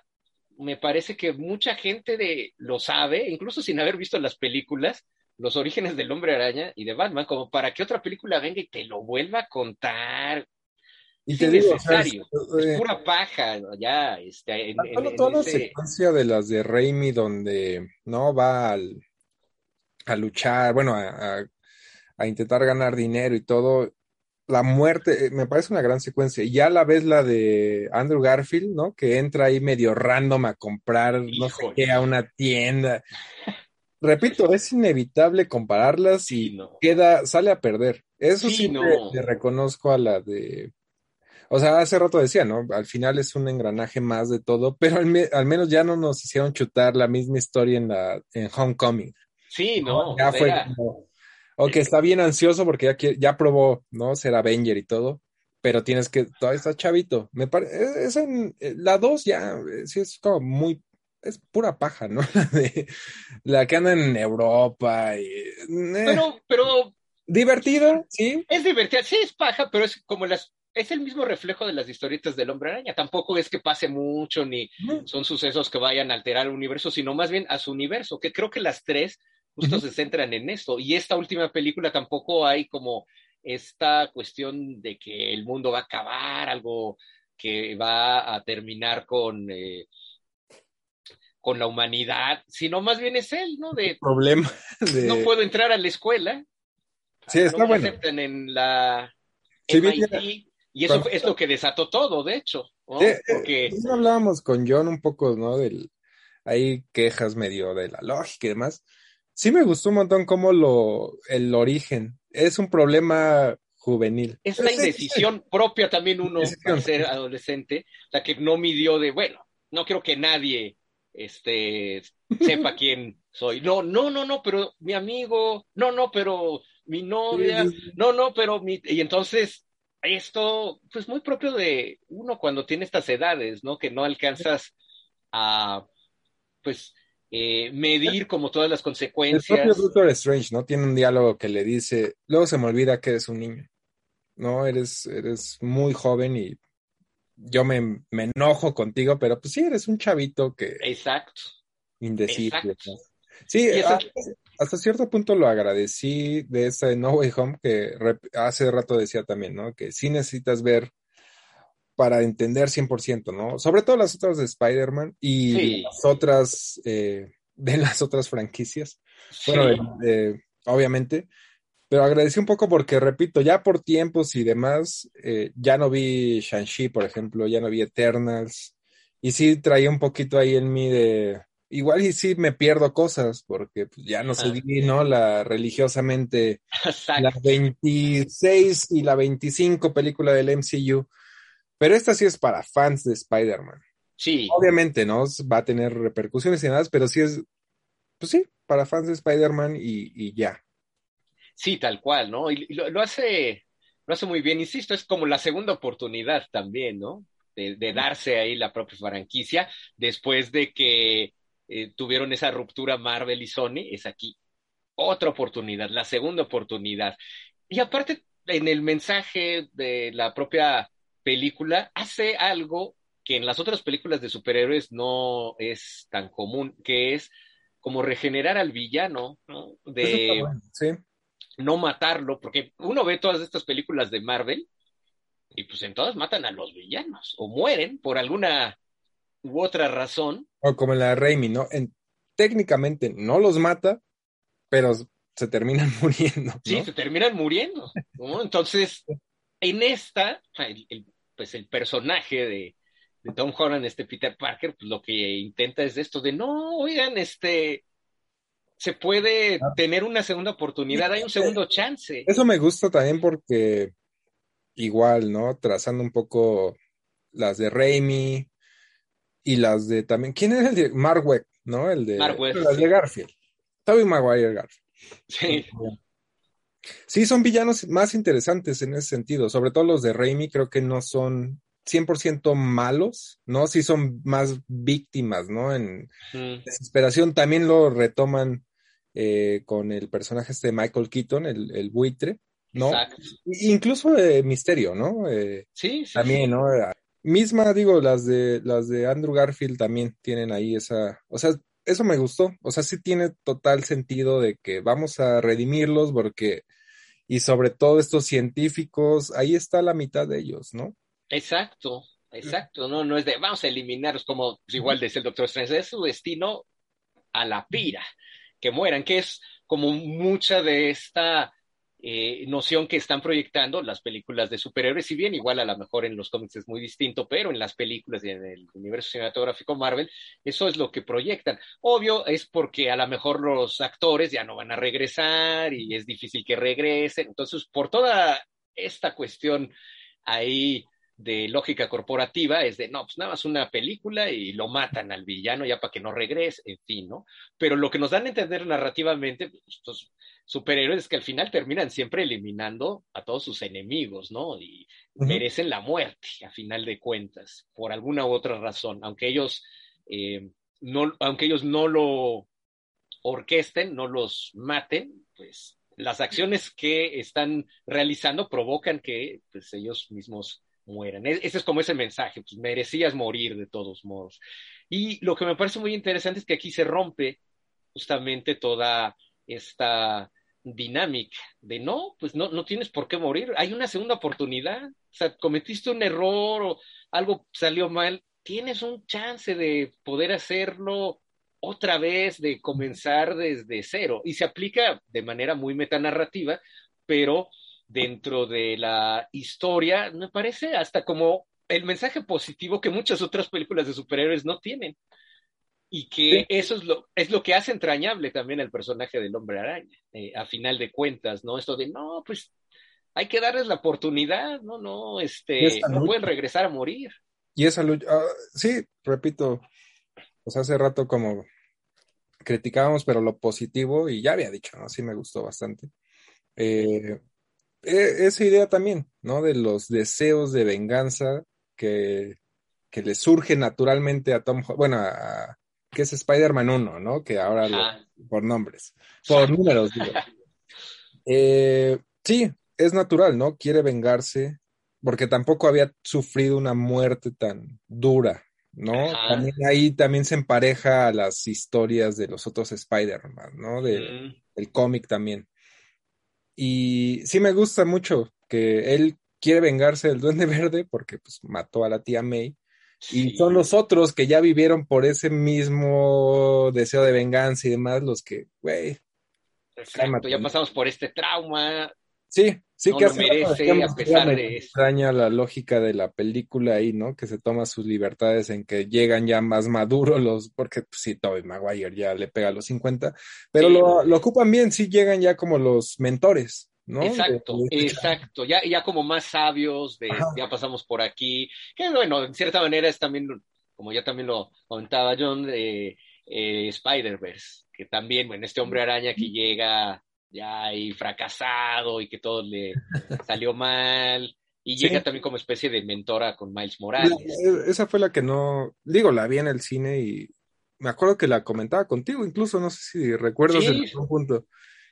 me parece que mucha gente de, lo sabe, incluso sin haber visto las películas, los orígenes del hombre araña y de Batman, como para que otra película venga y te lo vuelva a contar. Y te digo, necesario. es eh, pura paja, ya, este, en, toda la secuencia de las de Raimi donde no va al, a luchar, bueno, a, a, intentar ganar dinero y todo, la muerte, eh, me parece una gran secuencia. Y ya la vez la de Andrew Garfield, ¿no? Que entra ahí medio random a comprar, no sé qué, a una tienda. Repito, es inevitable compararlas y queda, sale a perder. Eso sí, le, reconozco a la de. O sea, hace rato decía, ¿no? Al final es un engranaje más de todo, pero al, menos ya no nos hicieron chutar la misma historia en la en Homecoming. Sí, no. Ya fue como, Ok, está bien ansioso porque ya, ya probó, ¿no? Ser Avenger y todo, pero tienes que, todavía está chavito. Me parece, es en, eh, la 2 ya, eh, sí es como muy, es pura paja, ¿no? La, de, la que anda en Europa y... Eh. Pero, pero... Divertido, sí. Es divertida, sí es paja, pero es como las es el mismo reflejo de las historietas del hombre araña. Tampoco es que pase mucho ni son sucesos que vayan a alterar el universo, sino más bien a su universo, que creo que las tres justo se centran en esto. Y esta última película tampoco hay como esta cuestión de que el mundo va a acabar, algo que va a terminar con, eh, con la humanidad, sino más bien es él, ¿no? De, problema. No puedo entrar a la escuela. Sí, está no bueno. aceptan en la y eso es lo que desató todo, de hecho. ¿no? Eh, Porque... hablábamos con John un poco, ¿no? Del, hay quejas medio de la lógica y demás sí me gustó un montón como lo, el origen. Es un problema juvenil. Es la indecisión propia también uno para ser adolescente, la que no midió de, bueno, no quiero que nadie este, sepa quién soy. No, no, no, no, pero mi amigo, no, no, pero mi novia, no, no, pero mi... Y entonces, esto, pues muy propio de uno cuando tiene estas edades, ¿no? Que no alcanzas a, pues, eh, medir como todas las consecuencias. El propio Doctor Strange, ¿no? Tiene un diálogo que le dice, luego se me olvida que eres un niño, ¿no? Eres, eres muy joven y yo me, enojo contigo, pero pues sí, eres un chavito que... Exacto. Indecible. Sí, hasta, cierto punto lo agradecí de ese No Way Home que hace rato decía también, ¿no? Que sí necesitas ver para entender 100%, ¿no? Sobre todo las otras de Spider-Man y las otras, eh, de las otras franquicias. Bueno, obviamente. Pero agradecí un poco porque, repito, ya por tiempos y demás, eh, ya no vi Shang-Chi, por ejemplo, ya no vi Eternals. Y sí traía un poquito ahí en mí de, igual y sí me pierdo cosas porque pues, ya no sé, ¿no? La religiosamente la 26 y la 25 película del MCU pero esta sí es para fans de Spider-Man. Sí. Obviamente, ¿no? Va a tener repercusiones y nada, pero sí es, pues sí, para fans de Spider-Man y, ya. Sí, tal cual, ¿no? Y lo, hace, lo hace muy bien, insisto, es como la segunda oportunidad también, ¿no? De, darse ahí la propia franquicia después de que eh, tuvieron esa ruptura Marvel y Sony, es aquí otra oportunidad, la segunda oportunidad. Y aparte, en el mensaje de la propia película hace algo que en las otras películas de superhéroes no es tan común, que es como regenerar al villano, ¿no? De no matarlo, porque uno ve todas estas películas de Marvel y pues en todas matan a los villanos o mueren por alguna u otra razón. O como en la de Raimi, ¿no? En, técnicamente no los mata, pero se terminan muriendo. Sí, se terminan muriendo. Entonces, en esta, el, pues el personaje de, Tom Holland, este Peter Parker, pues lo que intenta es esto de no, oigan, este se puede ah. tener una segunda oportunidad, hay un segundo chance. Eso me gusta también porque igual, ¿no? Trazando un poco las de Raimi y las de también, ¿quién era el de Mark Webb, ¿no? El de, Mark de Garfield. Tobey Maguire Garfield. Sí. Sí, son villanos más interesantes en ese sentido, sobre todo los de Raimi creo que no son 100% malos, ¿no? Sí son más víctimas, ¿no? En desesperación también lo retoman eh, con el personaje este de Michael Keaton, el, buitre, ¿no? Exacto. Incluso de Misterio, ¿no? Eh, sí, sí. También, ¿no? Misma, digo, las de, las de Andrew Garfield también tienen ahí esa, o sea, eso me gustó. O sea, sí tiene total sentido de que vamos a redimirlos porque, y sobre todo estos científicos, ahí está la mitad de ellos, ¿no? Exacto, exacto, no, no es de vamos a eliminarlos como igual dice el doctor Strange, es su destino a la pira, que mueran, que es como mucha de esta eh, noción que están proyectando las películas de superhéroes, si bien igual a lo mejor en los cómics es muy distinto, pero en las películas y en el universo cinematográfico Marvel, eso es lo que proyectan. Obvio es porque a lo mejor los actores ya no van a regresar y es difícil que regresen, entonces por toda esta cuestión ahí de lógica corporativa es de, no, pues nada más una película y lo matan al villano ya para que no regrese, en fin, ¿no? Pero lo que nos dan a entender narrativamente, pues, estos superhéroes que al final terminan siempre eliminando a todos sus enemigos, ¿no? Y merecen la muerte, a final de cuentas, por alguna u otra razón, aunque ellos, eh, no, aunque ellos no lo orquesten, no los maten, pues las acciones que están realizando provocan que pues, ellos mismos mueran. E-, ese es como ese mensaje, pues merecías morir de todos modos. Y lo que me parece muy interesante es que aquí se rompe justamente toda esta dinámica de no, pues no, no tienes por qué morir, hay una segunda oportunidad, o sea, cometiste un error o algo salió mal, tienes un chance de poder hacerlo otra vez, de comenzar desde cero. Y se aplica de manera muy metanarrativa, pero dentro de la historia, me parece hasta como el mensaje positivo que muchas otras películas de superhéroes no tienen. Y que eso es lo, es lo que hace entrañable también el personaje del hombre araña, eh, a final de cuentas, ¿no? Esto de, no, pues hay que darles la oportunidad, no, no, este, no pueden regresar a morir. Y esa lucha, ah, sí, repito, pues hace rato como criticábamos, pero lo positivo, y ya había dicho, ¿no? Sí me gustó bastante. Eh, esa idea también, ¿no? De los deseos de venganza que, que le surge naturalmente a Tom, bueno, a, que es Spider-Man 1, ¿no? Que ahora por nombres, por números, digo. Eh, sí, es natural, ¿no? Quiere vengarse porque tampoco había sufrido una muerte tan dura, ¿no? También ahí también se empareja a las historias de los otros Spider-Man, ¿no? De, mm. El cómic también. Y sí me gusta mucho que él quiere vengarse del Duende Verde porque pues mató a la tía May. Y son los otros que ya vivieron por ese mismo deseo de venganza y demás los que, güey. Exacto, ya pasamos por este trauma. Sí, sí no que lo merece a pesar de eso. Extraña la lógica de la película ahí, ¿no? Que se toma sus libertades en que llegan ya más maduros los, porque pues, sí, Tobey Maguire ya le pega a los 50, pero lo, lo, ocupan bien, sí llegan ya como los mentores, ¿no? Exacto, exacto, ya, ya como más sabios, de ya pasamos por aquí, que bueno, en cierta manera es también, como ya también lo comentaba John, de eh, Spider-Verse, que también, bueno, este hombre araña que llega ya ahí fracasado y que todo le salió mal. Y llega también como especie de mentora con Miles Morales. E, esa fue la que no, digo, la vi en el cine y me acuerdo que la comentaba contigo, incluso no sé si recuerdas en algún punto.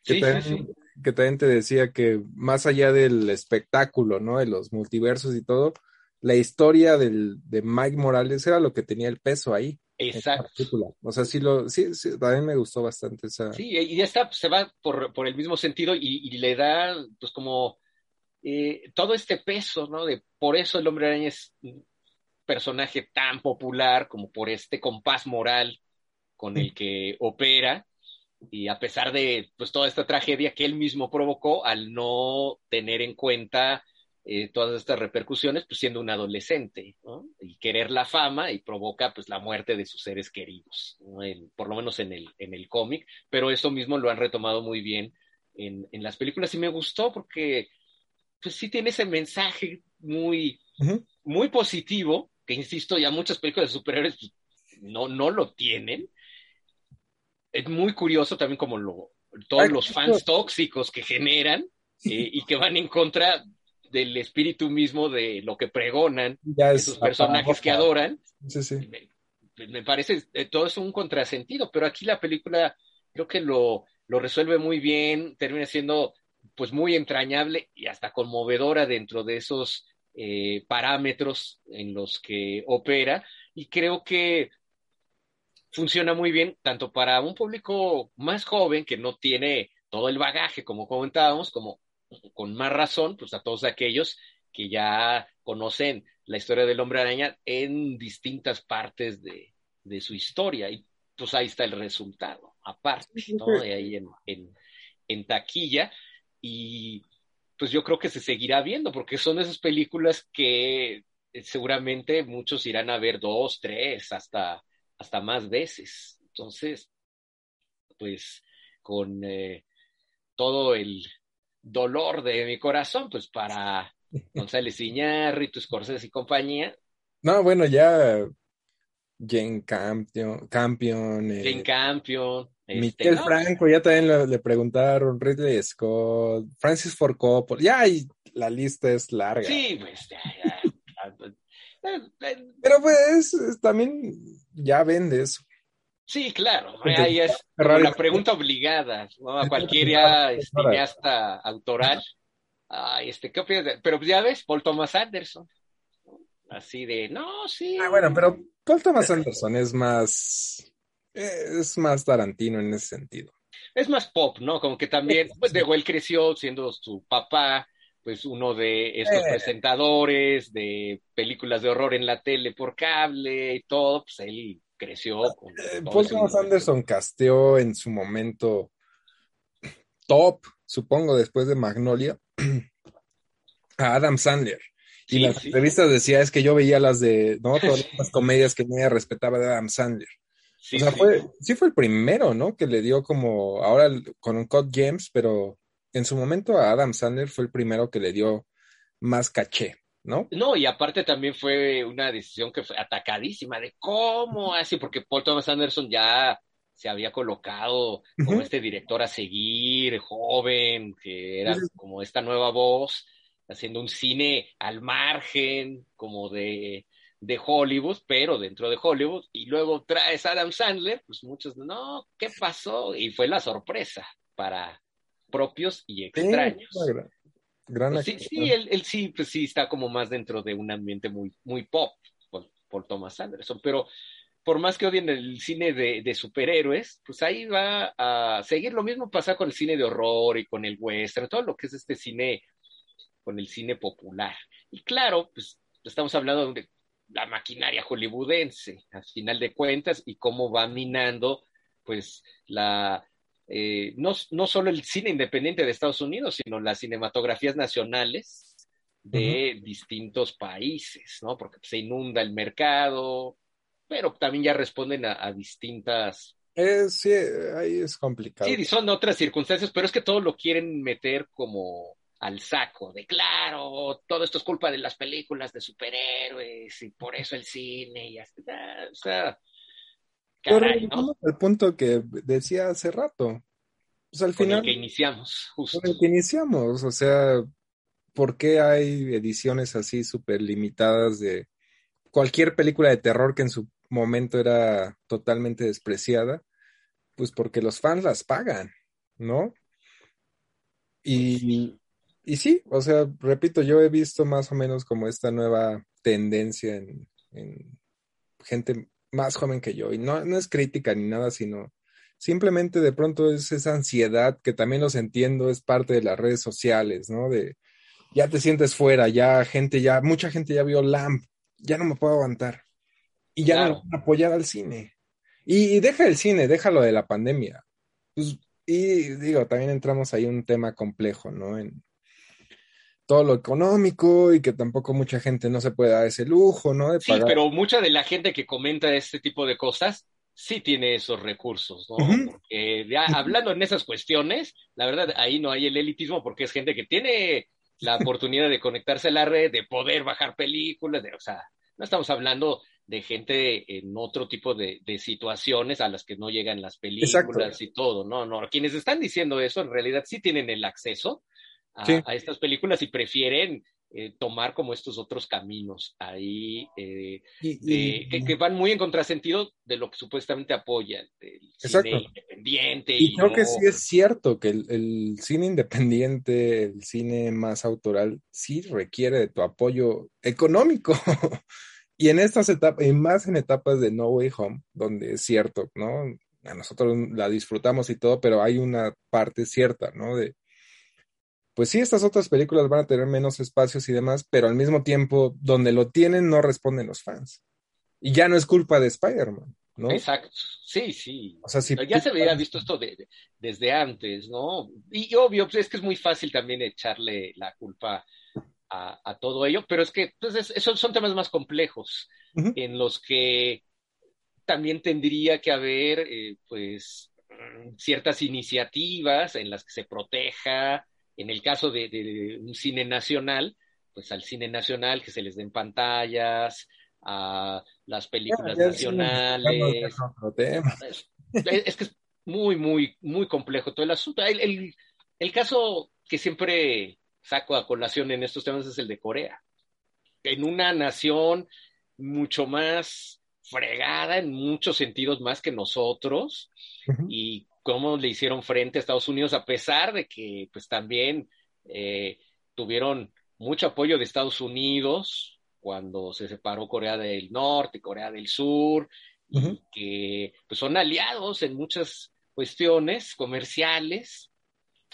Que, también, que también te decía que más allá del espectáculo, ¿no? De los multiversos y todo, la historia del, de Mike Morales era lo que tenía el peso ahí. Exacto. O sea, sí, lo, sí, sí, también me gustó bastante esa. Sí, y ya está, se va por, por el mismo sentido y, y, le da, pues, como eh, todo este peso, ¿no? De por eso el hombre araña es un personaje tan popular, como por este compás moral con el que opera, y a pesar de pues toda esta tragedia que él mismo provocó al no tener en cuenta eh, todas estas repercusiones, pues siendo un adolescente, ¿no? Y querer la fama y provoca pues la muerte de sus seres queridos, por lo menos en el, en el cómic, pero eso mismo lo han retomado muy bien en, en, las películas y me gustó porque pues sí tiene ese mensaje muy, muy positivo, que insisto, ya muchas películas de superhéroes pues, no, no lo tienen. Es muy curioso también como lo, todos los fans tóxicos que generan eh, y que van en contra del espíritu mismo de lo que pregonan esos personajes que adoran. Me, parece, eh, todo es un contrasentido, pero aquí la película creo que lo, lo resuelve muy bien, termina siendo pues muy entrañable y hasta conmovedora dentro de esos eh, parámetros en los que opera. Y creo que funciona muy bien tanto para un público más joven que no tiene todo el bagaje como comentábamos como con más razón, pues a todos aquellos que ya conocen la historia del hombre araña en distintas partes de, de su historia. Y pues ahí está el resultado, aparte, ¿no? De ahí en, en, en taquilla. Y pues yo creo que se seguirá viendo, porque son esas películas que eh, seguramente muchos irán a ver dos, tres, hasta, hasta más veces. Entonces, pues con eh, todo el dolor de mi corazón, pues para González Iñárritu, Scorsese y compañía. No, bueno, ya Jane Campion, Campion eh, Jane Campion, este, Franco, ya también le, preguntaron, Ridley Scott, Francis Ford Coppola, ya y la lista es larga. Sí, pues ya, Pero pues también ya vende eso. Sí, claro, ahí es la pregunta obligada, ¿no? A cualquier cineasta autoral. Ay, este, ¿qué opinas? Pero ya ves, Paul Thomas Anderson. Así de, no, sí. Ah, bueno, pero Paul Thomas Anderson es más, es más Tarantino en ese sentido. Es más pop, ¿no? Como que también, pues, digo, él creció siendo su papá, pues uno de estos eh. presentadores de películas de horror en la tele por cable y todo, pues él creció. Con eh, Paul Thomas Anderson casteó en su momento top, supongo, después de Magnolia, a Adam Sandler. Y las entrevistas decía, es que yo veía las de, ¿no? Todas las comedias que me respetaba de Adam Sandler. Sí, o sea, fue, sí fue el primero, ¿no? Que le dio como, ahora con un Code James, pero en su momento a Adam Sandler fue el primero que le dio más caché, ¿no? No, y aparte también fue una decisión que fue atacadísima de cómo así, porque Paul Thomas Anderson ya se había colocado como este director a seguir, joven, que era como esta nueva voz, haciendo un cine al margen, como de, de Hollywood, pero dentro de Hollywood, y luego traes a Adam Sandler, pues muchos, no, ¿qué pasó? Y fue la sorpresa para, propios y extraños. Pues sí, sí, él, sí, pues sí está como más dentro de un ambiente muy, muy pop por, Thomas Anderson, pero por más que odien el cine de, superhéroes, pues ahí va a seguir lo mismo pasa con el cine de horror y con el western, todo lo que es este cine, con el cine popular. Y claro, pues estamos hablando de la maquinaria hollywoodense, al final de cuentas, y cómo va minando, pues, la, eh, no, no solo el cine independiente de Estados Unidos, sino las cinematografías nacionales de distintos países, ¿no? Porque se inunda el mercado, pero también ya responden a, distintas... Eh, sí, ahí es complicado. Sí, son otras circunstancias, pero es que todo lo quieren meter como al saco, de claro, todo esto es culpa de las películas de superhéroes y por eso el cine y hasta, o sea, Caray, ¿no? El punto que decía hace rato. Pues al final. El que iniciamos, justo. Con el que iniciamos, o sea, ¿por qué hay ediciones así súper limitadas de cualquier película de terror que en su momento era totalmente despreciada? Pues porque los fans las pagan, ¿no? Y, y sí, o sea, repito, yo he visto más o menos como esta nueva tendencia en, en gente más joven que yo. Y no, no es crítica ni nada, sino simplemente de pronto es esa ansiedad que también los entiendo, es parte de las redes sociales, ¿no? De ya te sientes fuera, ya gente, ya, mucha gente ya vio LAMP, ya no me puedo aguantar. Y ya no apoyar al cine. Y, deja el cine, déjalo de la pandemia. Pues, y digo, también entramos ahí un tema complejo, ¿no? En, todo lo económico y que tampoco mucha gente no se puede dar ese lujo, ¿no? sí, pero mucha de la gente que comenta este tipo de cosas sí tiene esos recursos, ¿no? Porque ya hablando en esas cuestiones, la verdad ahí no hay el elitismo porque es gente que tiene la oportunidad de conectarse a la red, de poder bajar películas, de, o sea, no estamos hablando de gente en otro tipo de, situaciones a las que no llegan las películas y todo, no, no, quienes están diciendo eso en realidad sí tienen el acceso a, estas películas y prefieren eh, tomar como estos otros caminos ahí eh, que, van muy en contrasentido de lo que supuestamente apoyan el cine independiente. Y, creo que sí es cierto que el, cine independiente, el cine más autoral, sí requiere de tu apoyo económico. y en estas etapas, y más en etapas de No Way Home, donde es cierto, ¿no? A nosotros la disfrutamos y todo, pero hay una parte cierta, ¿no? De pues sí, estas otras películas van a tener menos espacios y demás, pero al mismo tiempo, donde lo tienen, no responden los fans. Y ya no es culpa de Spider-Man, ¿no? Exacto, sí, sí. O sea, si ya se había visto esto desde antes, ¿no? Y obvio, pues es que es muy fácil también echarle la culpa a, todo ello, pero es que pues, esos son temas más complejos en los que también tendría que haber, eh, pues, ciertas iniciativas en las que se proteja en el caso de, un cine nacional, pues al cine nacional que se les den pantallas, a las películas nacionales. Es, que es muy, muy, muy complejo todo el asunto. El, el, caso que siempre saco a colación en estos temas es el de Corea. En una nación mucho más fregada en muchos sentidos más que nosotros y cómo le hicieron frente a Estados Unidos, a pesar de que pues también eh, tuvieron mucho apoyo de Estados Unidos cuando se separó Corea del Norte, Corea del Sur, y que pues, son aliados en muchas cuestiones comerciales,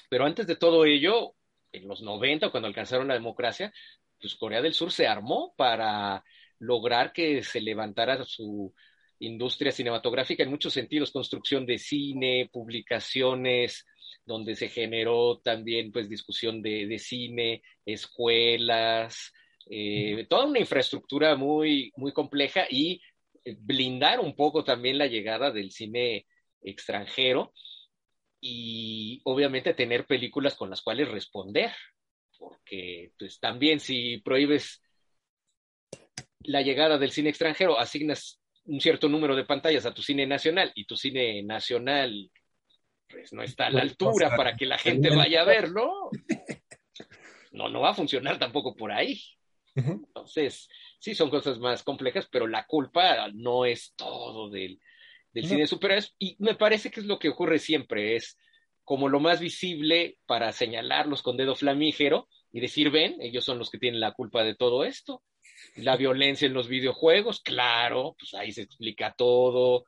pero antes de todo ello, en los 90, cuando alcanzaron la democracia, pues Corea del Sur se armó para lograr que se levantara su industria cinematográfica en muchos sentidos, construcción de cine, publicaciones, donde se generó también pues discusión de, cine, escuelas, eh, toda una infraestructura muy, muy compleja y eh, blindar un poco también la llegada del cine extranjero y obviamente tener películas con las cuales responder, porque pues también si prohíbes la llegada del cine extranjero, asignas un cierto número de pantallas a tu cine nacional y tu cine nacional pues no está a la altura para que la gente vaya a verlo, no, no va a funcionar tampoco por ahí. Entonces, sí son cosas más complejas, pero la culpa no es todo del, del cine de superhéroes. Y me parece que es lo que ocurre siempre, es como lo más visible para señalarlos con dedo flamígero y decir, ven, ellos son los que tienen la culpa de todo esto la violencia en los videojuegos, claro, pues ahí se explica todo.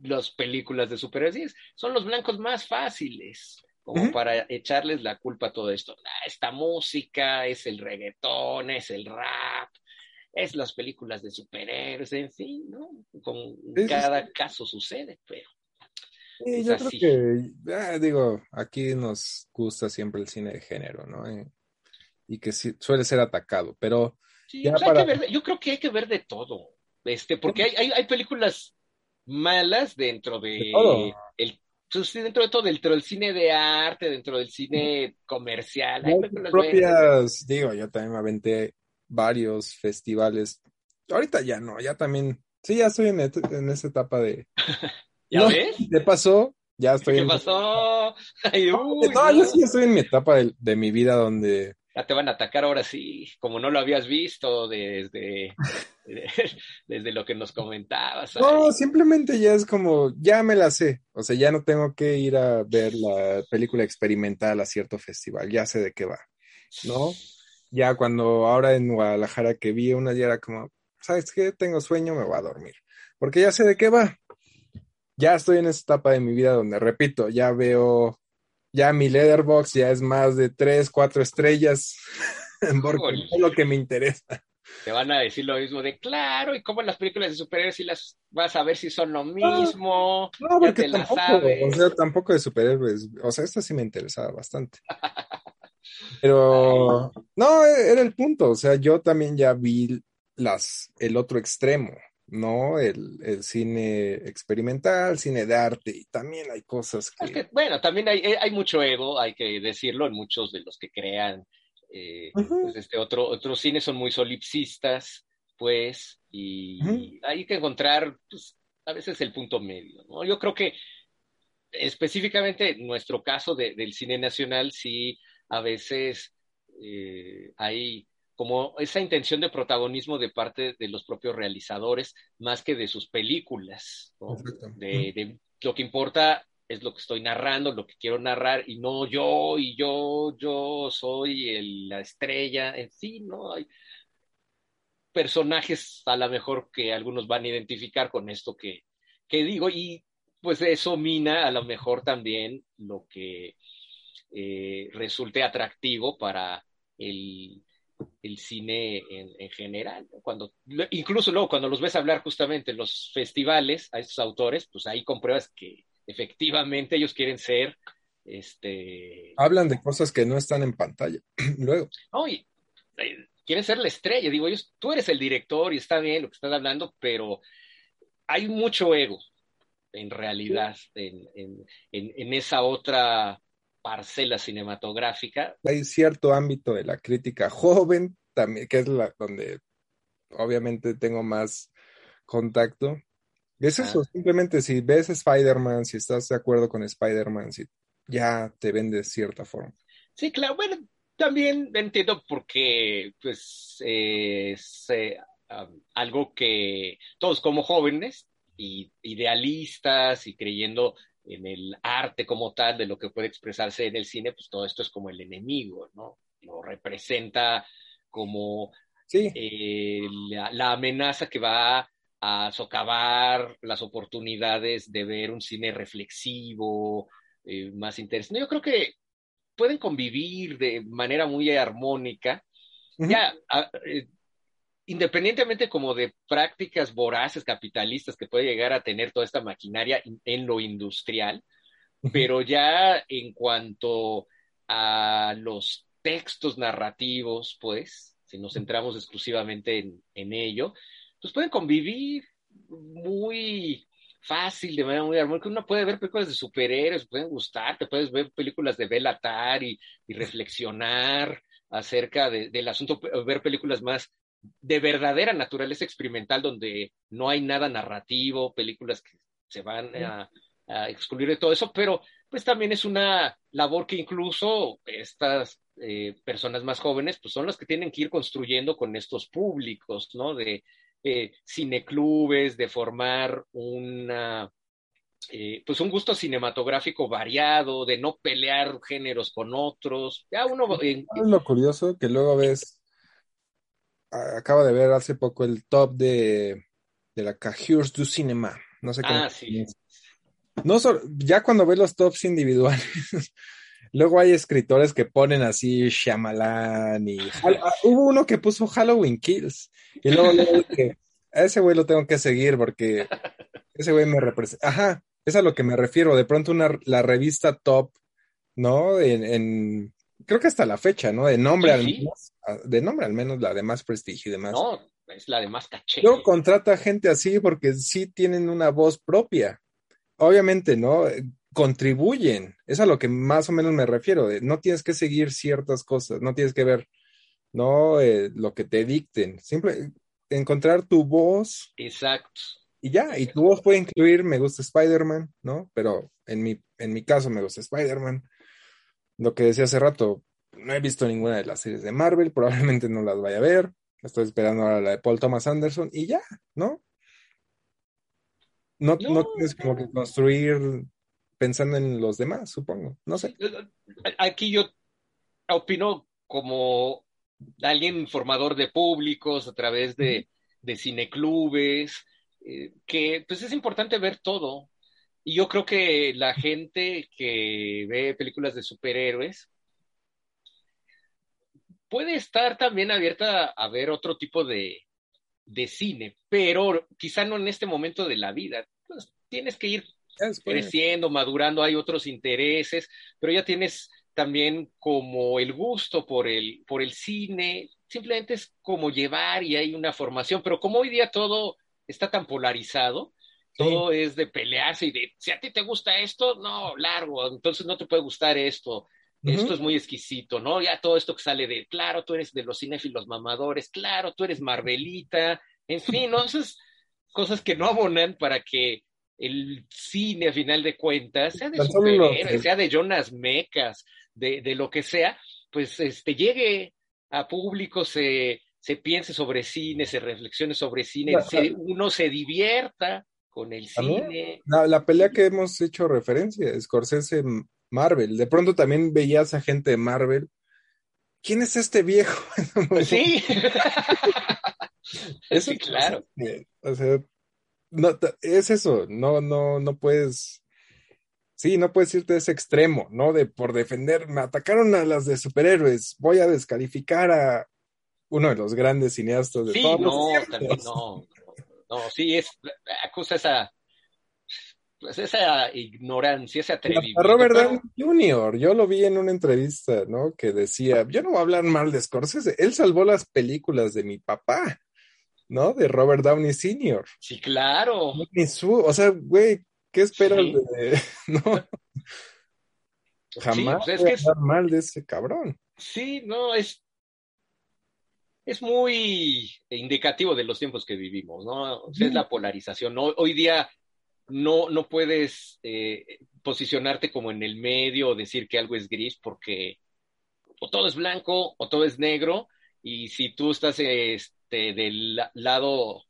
Las películas de superhéroes son los blancos más fáciles, como para echarles la culpa a todo esto. Ah, esta música es el reggaetón, es el rap, es las películas de superhéroes, en fin, ¿no? Con cada caso sucede, pero. yo creo que, ah, digo, aquí nos gusta siempre el cine de género, ¿no? Eh, y que suele ser atacado, pero yo creo que hay que ver de todo, este, porque hay, hay, películas malas dentro de, el pues, dentro de todo, dentro del cine de arte, dentro del cine comercial. Hay propias, digo, yo también me aventé varios festivales. Ahorita ya no, ya también, sí, ya estoy en, en esa etapa de... ¿Ya ves? ¿Qué pasó? Ya estoy ¿Qué pasó? no, yo sí estoy en mi etapa de, de mi vida donde te van a atacar ahora sí, como no lo habías visto desde, desde lo que nos comentabas. No, simplemente ya es como, ya me la sé, o sea, ya no tengo que ir a ver la película experimental a cierto festival, ya sé de qué va, ¿no? Ya cuando ahora en Guadalajara que vi una, ya era como, ¿sabes qué? Tengo sueño, me voy a dormir, porque ya sé de qué va. Ya estoy en esa etapa de mi vida donde, repito, ya veo ya mi Leatherbox ya es más de tres, cuatro estrellas, porque es lo que me interesa. Te van a decir lo mismo de claro, y como en las películas de superhéroes si las vas a ver si son lo mismo. No, porque tampoco, o sea, tampoco de superhéroes. O sea, esta sí me interesaba bastante. Pero no, era el punto. O sea, yo también ya vi las, el otro extremo. ¿No? El, el, cine experimental, cine de arte, y también hay cosas que... bueno, también hay, hay, mucho ego, hay que decirlo, en muchos de los que crean eh, pues este otro, otros cines son muy solipsistas, pues, y hay que encontrar, pues, a veces el punto medio, ¿no? Yo creo que específicamente en nuestro caso del cine nacional, sí, a veces eh, hay como esa intención de protagonismo de parte de los propios realizadores, más que de sus películas. De, lo que importa es lo que estoy narrando, lo que quiero narrar, y no yo, y yo, yo soy la estrella, en fin, ¿no? Hay personajes a lo mejor que algunos van a identificar con esto que, que digo, y pues eso mina a lo mejor también lo que eh, resulte atractivo para el, cine en, general. Cuando, incluso luego cuando los ves hablar justamente en los festivales a estos autores, pues ahí compruebas que efectivamente ellos quieren ser este hablan de cosas que no están en pantalla luego eh, quieren ser la estrella digo ellos tú eres el director y está bien lo que estás hablando pero hay mucho ego en realidad en, esa otra parcela cinematográfica. Hay cierto ámbito de la crítica joven también, que es la donde obviamente tengo más contacto. Es eso, simplemente si ves Spider-Man, si estás de acuerdo con Spider-Man, si ya te vende de cierta forma. Sí, claro, bueno, también entiendo porque pues es eh, algo que todos como jóvenes y idealistas y creyendo en el arte como tal de lo que puede expresarse en el cine, pues todo esto es como el enemigo, ¿no? Lo representa como eh, la, amenaza que va a socavar las oportunidades de ver un cine reflexivo, eh, más interesante. Yo creo que pueden convivir de manera muy armónica. Ya, eh, independientemente como de prácticas voraces capitalistas que puede llegar a tener toda esta maquinaria en lo industrial, pero ya en cuanto a los textos narrativos, pues, si nos centramos exclusivamente en, en ello, pues pueden convivir muy fácil, de manera muy armónica. Uno puede ver películas de superhéroes, pueden gustar, te puedes ver películas de Belatar y, y reflexionar acerca del asunto, ver películas más de verdadera naturaleza experimental donde no hay nada narrativo, películas que se van a, excluir de todo eso, pero pues también es una labor que incluso estas eh, personas más jóvenes pues son las que tienen que ir construyendo con estos públicos, ¿no? De eh, cineclubes, de formar una eh, pues un gusto cinematográfico variado, de no pelear géneros con otros. Ya uno. Es lo curioso que luego ves acabo de ver hace poco el top de, de la Cajures du Cinema. No sé qué. Ah, sí. No ya cuando ves los tops individuales, luego hay escritores que ponen así Shyamalan y ah, hubo uno que puso Halloween Kills y luego le dije, a ese güey lo tengo que seguir porque ese güey me representa. Ajá, es a lo que me refiero. De pronto una, la revista top, ¿no? en creo que hasta la fecha, ¿no? De nombre al menos, de nombre al menos la de más prestigio y demás. No, es la de más caché. Yo contrata gente así porque sí tienen una voz propia. Obviamente, ¿no? Contribuyen. Es a lo que más o menos me refiero. No tienes que seguir ciertas cosas, no tienes que ver, ¿no? Eh, lo que te dicten. Siempre encontrar tu voz. Exacto. Y ya, y tu voz puede incluir, me gusta Spider-Man, ¿no? Pero en mi, en mi caso me gusta Spider-Man lo que decía hace rato, no he visto ninguna de las series de Marvel, probablemente no las vaya a ver. Estoy esperando ahora la de Paul Thomas Anderson y ya, ¿no? No, no, tienes como que construir pensando en los demás, supongo. No sé. Aquí yo opino como alguien formador de públicos a través de, de cineclubes, eh, que pues es importante ver todo, y yo creo que la gente que ve películas de superhéroes puede estar también abierta a ver otro tipo de, cine, pero quizá no en este momento de la vida. Pues, tienes que ir creciendo, madurando, hay otros intereses, pero ya tienes también como el gusto por el, por el cine, simplemente es como llevar y hay una formación, pero como hoy día todo está tan polarizado, todo es de pelearse y de, si a ti te gusta esto, no, largo, entonces no te puede gustar esto. Esto es muy exquisito, ¿no? Ya todo esto que sale de, claro, tú eres de los cinéfilos mamadores, claro, tú eres Marvelita, en fin, ¿no? Esas cosas que no abonan para que el cine, a final de cuentas, sea de superhéroes, sea de Jonas Mecas, de, de, lo que sea, pues este, llegue a público, se, se piense sobre cine, se reflexione sobre cine, uno se divierta con el cine. La, pelea que hemos hecho referencia, Scorsese Marvel. De pronto también veías a gente de Marvel. ¿Quién es este viejo? sí. eso, claro. O sea, no, es eso, no, no, no puedes Sí, no puedes irte a ese extremo, ¿no? De por defender, me atacaron a las de superhéroes, voy a descalificar a uno de los grandes cineastas de sí, todos no, también no, no, sí, es, acusa esa, pues esa ignorancia, ese atrevimiento. Robert Downey Jr., yo lo vi en una entrevista, ¿no? Que decía, yo no voy a hablar mal de Scorsese, él salvó las películas de mi papá, ¿no? De Robert Downey Sr. Sí, claro. o sea, güey, ¿Qué esperas de.? no. Jamás pues es que mal de ese cabrón. Sí, no, es. Es muy indicativo de los tiempos que vivimos, ¿no? es la polarización. Hoy día no, no puedes eh, posicionarte como en el medio o decir que algo es gris porque o todo es blanco o todo es negro y si tú estás este, del lado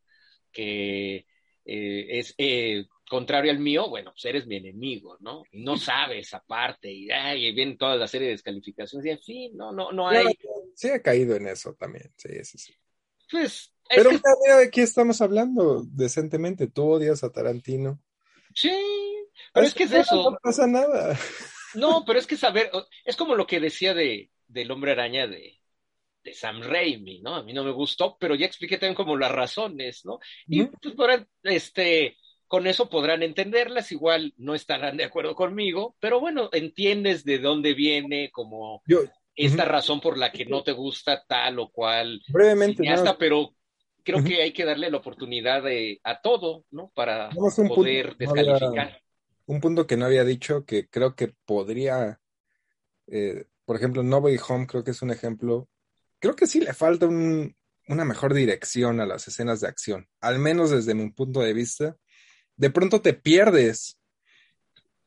que eh, es eh, contrario al mío, bueno, pues eres mi enemigo, ¿no? Y no sabes aparte, y, ay, viene toda la serie de descalificaciones, y en fin, no, no, no hay. Sí, ha caído en eso también, sí, sí, sí. Pues. Pero mira, de qué estamos hablando decentemente. Tú odias a Tarantino. Sí, pero es, que es eso. No pasa nada. No, pero es que saber, es como lo que decía de, del hombre araña de, de Sam Raimi, ¿no? A mí no me gustó, pero ya expliqué también como las razones, ¿no? Y pues por este con eso podrán entenderlas, igual no estarán de acuerdo conmigo, pero bueno, entiendes de dónde viene como esta razón por la que no te gusta tal o cual brevemente pero creo que hay que darle la oportunidad de, a todo, ¿no? Para poder descalificar. un punto que no había dicho que creo que podría, eh, por ejemplo, No Way Home creo que es un ejemplo, creo que sí le falta una mejor dirección a las escenas de acción, al menos desde mi punto de vista de pronto te pierdes.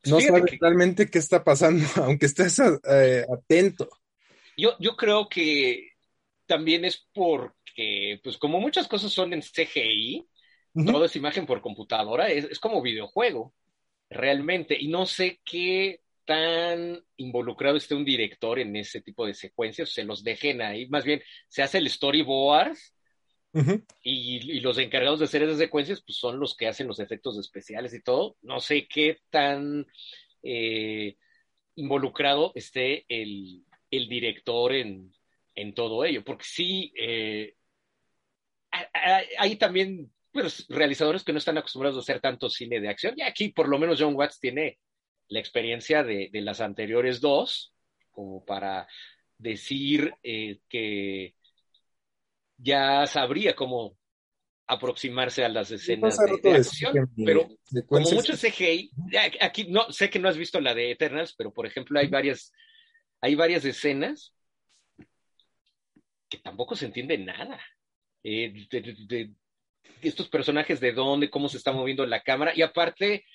No sabes realmente qué está pasando, aunque estés eh, atento. Yo, yo creo que también es porque, pues como muchas cosas son en CGI, toda esa imagen por computadora, es, como videojuego, realmente. Y no sé qué tan involucrado esté un director en ese tipo de secuencias, se los dejen ahí, más bien se hace el storyboard y, los encargados de hacer esas secuencias, pues son los que hacen los efectos especiales y todo. No sé qué tan eh, involucrado esté el, director en, todo ello, porque sí, eh, hay también pues, realizadores que no están acostumbrados a hacer tanto cine de acción, y aquí por lo menos John Watts tiene la experiencia de, las anteriores dos, como para decir eh, que ya sabría cómo aproximarse a las escenas de, acción, pero como mucho CGI, aquí no sé que no has visto la de Eternals, pero por ejemplo hay varias, hay varias escenas que tampoco se entiende nada. Eh, de, estos personajes de dónde, cómo se está moviendo la cámara, y aparte,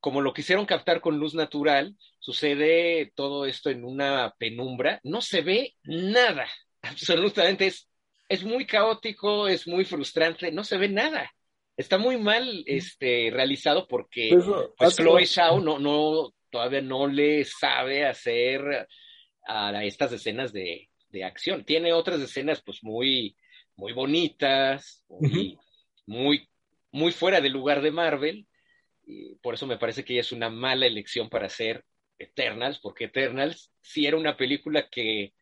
como lo quisieron captar con luz natural, sucede todo esto en una penumbra, no se ve nada, absolutamente es es muy caótico, es muy frustrante, no se ve nada. Está muy mal este, realizado porque pues, pues Chloe Shao no, no, todavía no le sabe hacer a estas escenas de, acción. Tiene otras escenas pues muy, muy bonitas, muy, muy, muy fuera del lugar de Marvel. Y por eso me parece que ella es una mala elección para hacer Eternals, porque Eternals sí era una película que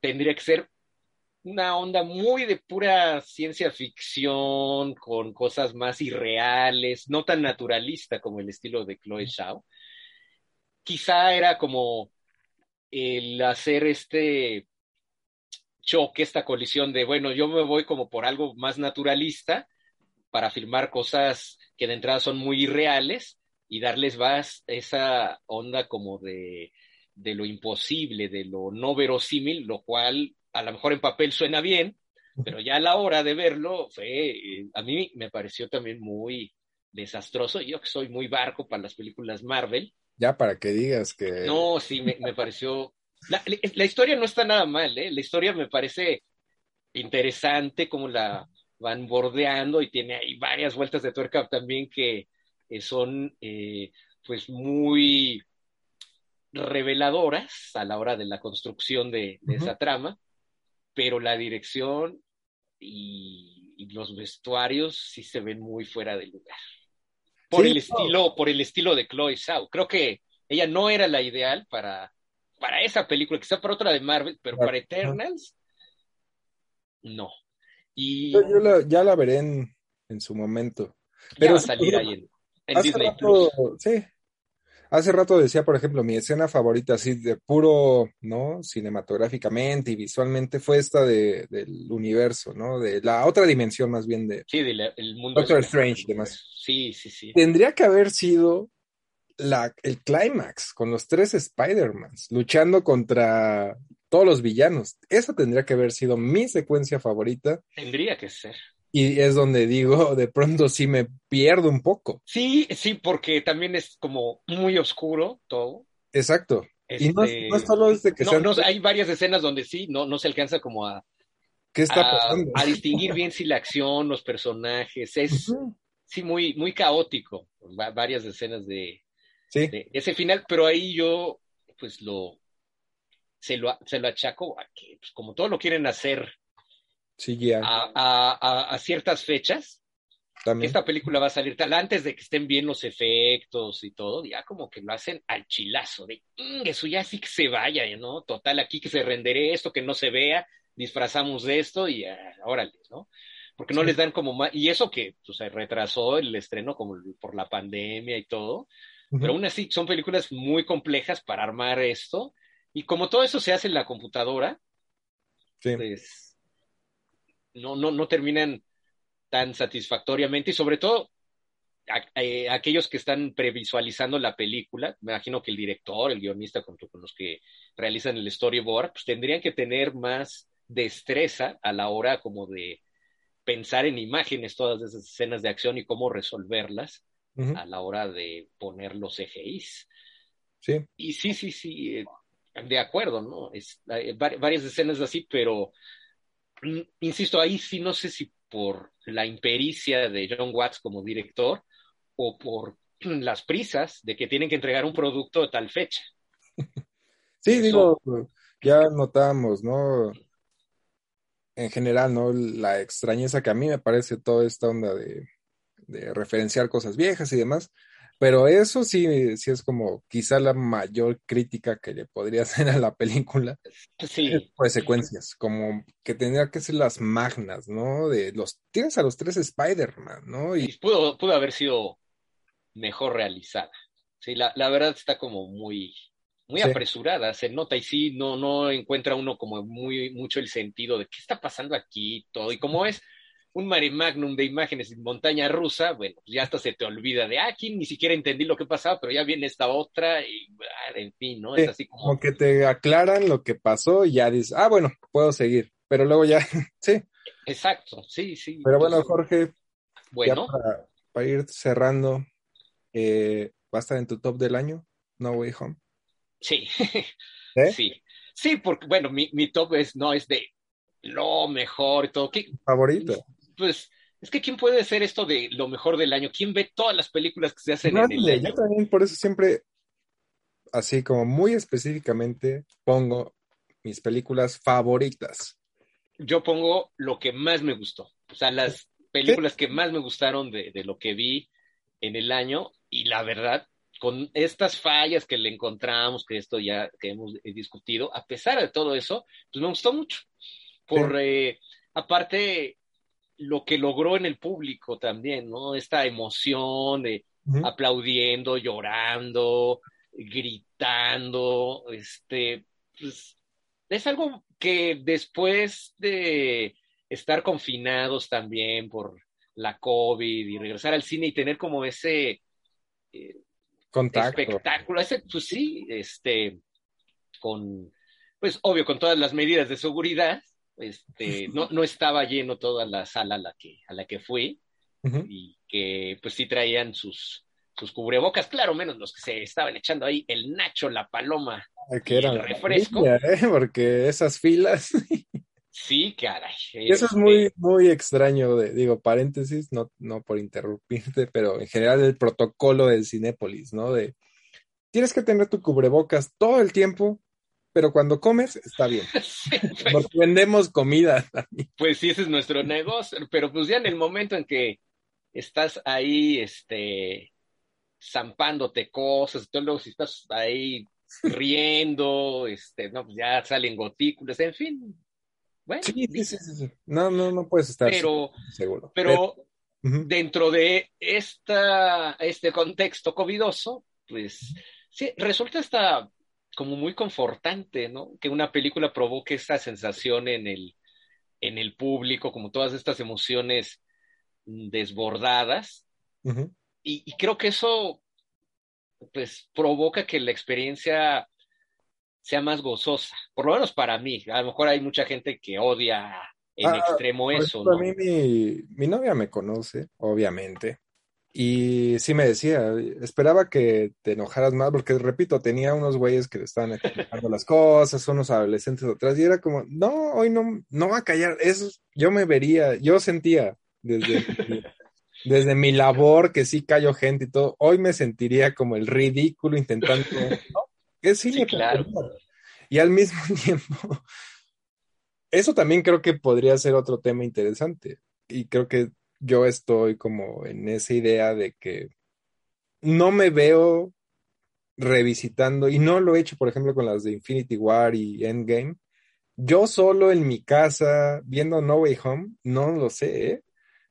tendría que ser una onda muy de pura ciencia ficción, con cosas más irreales, no tan naturalista como el estilo de Chloe Zhao. Quizá era como el hacer este choque, esta colisión de, bueno, yo me voy como por algo más naturalista para filmar cosas que de entrada son muy irreales y darles más esa onda como de, de lo imposible, de lo no verosímil, lo cual a lo mejor en papel suena bien, pero ya a la hora de verlo fue, eh, a mí me pareció también muy desastroso. Yo que soy muy barco para las películas Marvel. Ya para que digas que... No, sí, me, pareció... La, historia no está nada mal, ¿eh? La historia me parece interesante como la van bordeando y tiene ahí varias vueltas de tuerca también que eh, son eh, pues muy reveladoras a la hora de la construcción de, esa trama pero la dirección y, los vestuarios sí se ven muy fuera de lugar. Por el estilo, por el estilo de Chloe Zhao. Creo que ella no era la ideal para, para esa película, quizá para otra de Marvel, pero para Eternals, no. Y... Yo, ya la veré en, en su momento. Pero va a salir ahí en, Disney Plus. Sí, Hace rato decía, por ejemplo, mi escena favorita, así de puro, ¿no? Cinematográficamente y visualmente, fue esta de, del universo, ¿no? De la otra dimensión más bien de... Sí, del mundo. Doctor Strange, demás. Sí, sí, sí. Tendría que haber sido la, el clímax con los tres Spider-Mans luchando contra todos los villanos. Esa tendría que haber sido mi secuencia favorita. Tendría que ser. Y es donde digo, de pronto sí me pierdo un poco. Sí, sí, porque también es como muy oscuro todo. Exacto. y no, este, es solo desde que no, hay varias escenas donde sí, no, no se alcanza como a, ¿Qué está pasando? a distinguir bien si la acción, los personajes, es sí muy, muy caótico. varias escenas de, de, ese final, pero ahí yo pues lo se lo, se lo achaco a que pues, como todo lo quieren hacer a, ciertas fechas. Esta película va a salir tal antes de que estén bien los efectos y todo, ya como que lo hacen al chilazo, de eso ya sí que se vaya, ¿no? Total, aquí que se rendere esto, que no se vea, disfrazamos de esto y órale, ¿no? Porque no les dan como más, y eso que pues, se retrasó el estreno como por la pandemia y todo, pero aún así son películas muy complejas para armar esto, y como todo eso se hace en la computadora, pues no, no, no terminan tan satisfactoriamente y sobre todo eh, aquellos que están previsualizando la película, me imagino que el director, el guionista con los que realizan el storyboard, pues tendrían que tener más destreza a la hora como de pensar en imágenes todas esas escenas de acción y cómo resolverlas a la hora de poner los EGIs. Sí. Y sí, sí, sí, eh, de acuerdo, ¿no? Es, hay varias escenas así, pero insisto, ahí sí no sé si por la impericia de John Watts como director o por las prisas de que tienen que entregar un producto de tal fecha. Sí, digo, ya notamos, ¿no? En general, ¿no? La extrañeza que a mí me parece toda esta onda de, de referenciar cosas viejas y demás, pero eso sí, sí es como quizá la mayor crítica que le podría hacer a la película. Sí. Pues secuencias, como que tendría que ser las magnas, ¿no? De los, tienes a los tres Spider-Man, ¿no? Y pudo, pudo haber sido mejor realizada. Sí, la, la verdad está como muy, muy apresurada, se nota y sí, no, no encuentra uno como muy, mucho el sentido de qué está pasando aquí, todo. Y como es un mare magnum de imágenes en montaña rusa, bueno, pues ya hasta se te olvida de, ah, aquí ni siquiera entendí lo que pasaba, pero ya viene esta otra y, ah, en fin, ¿no? es así como... Como que te aclaran lo que pasó y ya dices, ah, bueno, puedo seguir, pero luego ya, sí. Exacto, sí, sí. Pero bueno, Jorge, bueno. para, ir cerrando, eh, ¿va a estar en tu top del año? No Way Home. Sí, sí. Sí, porque, bueno, mi, mi top es, no, es de lo mejor y todo. ¿Qué, Favorito pues es que ¿quién puede hacer esto de lo mejor del año? ¿Quién ve todas las películas que se hacen en el año? Yo también por eso siempre, así como muy específicamente, pongo mis películas favoritas. Yo pongo lo que más me gustó. O sea, las películas que más me gustaron de, de lo que vi en el año y la verdad, con estas fallas que le encontramos, que esto ya que hemos discutido, a pesar de todo eso, pues me gustó mucho. Por, eh, aparte, lo que logró en el público también, ¿no? Esta emoción de aplaudiendo, llorando, gritando, este, pues, es algo que después de estar confinados también por la COVID y regresar al cine y tener como ese eh, Contacto. espectáculo, ese, pues sí, este, con, pues obvio, con todas las medidas de seguridad, este, no, no estaba lleno toda la sala a la que, a la que fui y que pues sí traían sus, sus cubrebocas, claro, menos los que se estaban echando ahí, el Nacho, la Paloma, que el refresco. ¿eh? Porque esas filas. Sí, caray. Eso es muy, este muy extraño, de, digo, paréntesis, no, no por interrumpirte, pero en general el protocolo del Cinépolis, ¿no? De tienes que tener tu cubrebocas todo el tiempo pero cuando comes está bien. Pues. vendemos comida Pues sí, ese es nuestro negocio, pero pues ya en el momento en que estás ahí, este, zampándote cosas, entonces luego si estás ahí riendo, este, no, pues ya salen gotículas, en fin. Bueno, sí, sí, sí, No, no, no puedes estar pero, seguro. Pero, dentro de esta, este contexto covidoso, pues sí, resulta hasta como muy confortante, ¿no? Que una película provoque esa sensación en el, en el público, como todas estas emociones desbordadas. y, creo que eso, pues, provoca que la experiencia sea más gozosa, por lo menos para mí. A lo mejor hay mucha gente que odia en ah, extremo eso. ¿no? A mí mi, mi novia me conoce, obviamente. Y sí me decía, esperaba que te enojaras más, porque repito, tenía unos güeyes que le estaban explicando las cosas, unos adolescentes atrás, y era como, no, hoy no, no va a callar, eso yo me vería, yo sentía desde, desde mi labor que sí callo gente y todo, hoy me sentiría como el ridículo intentando, ¿no? sí, claro. Y al mismo tiempo, eso también creo que podría ser otro tema interesante, y creo que yo estoy como en esa idea de que no me veo revisitando, y no lo he hecho, por ejemplo, con las de Infinity War y Endgame. Yo solo en mi casa viendo No Way Home, no lo sé, ¿eh?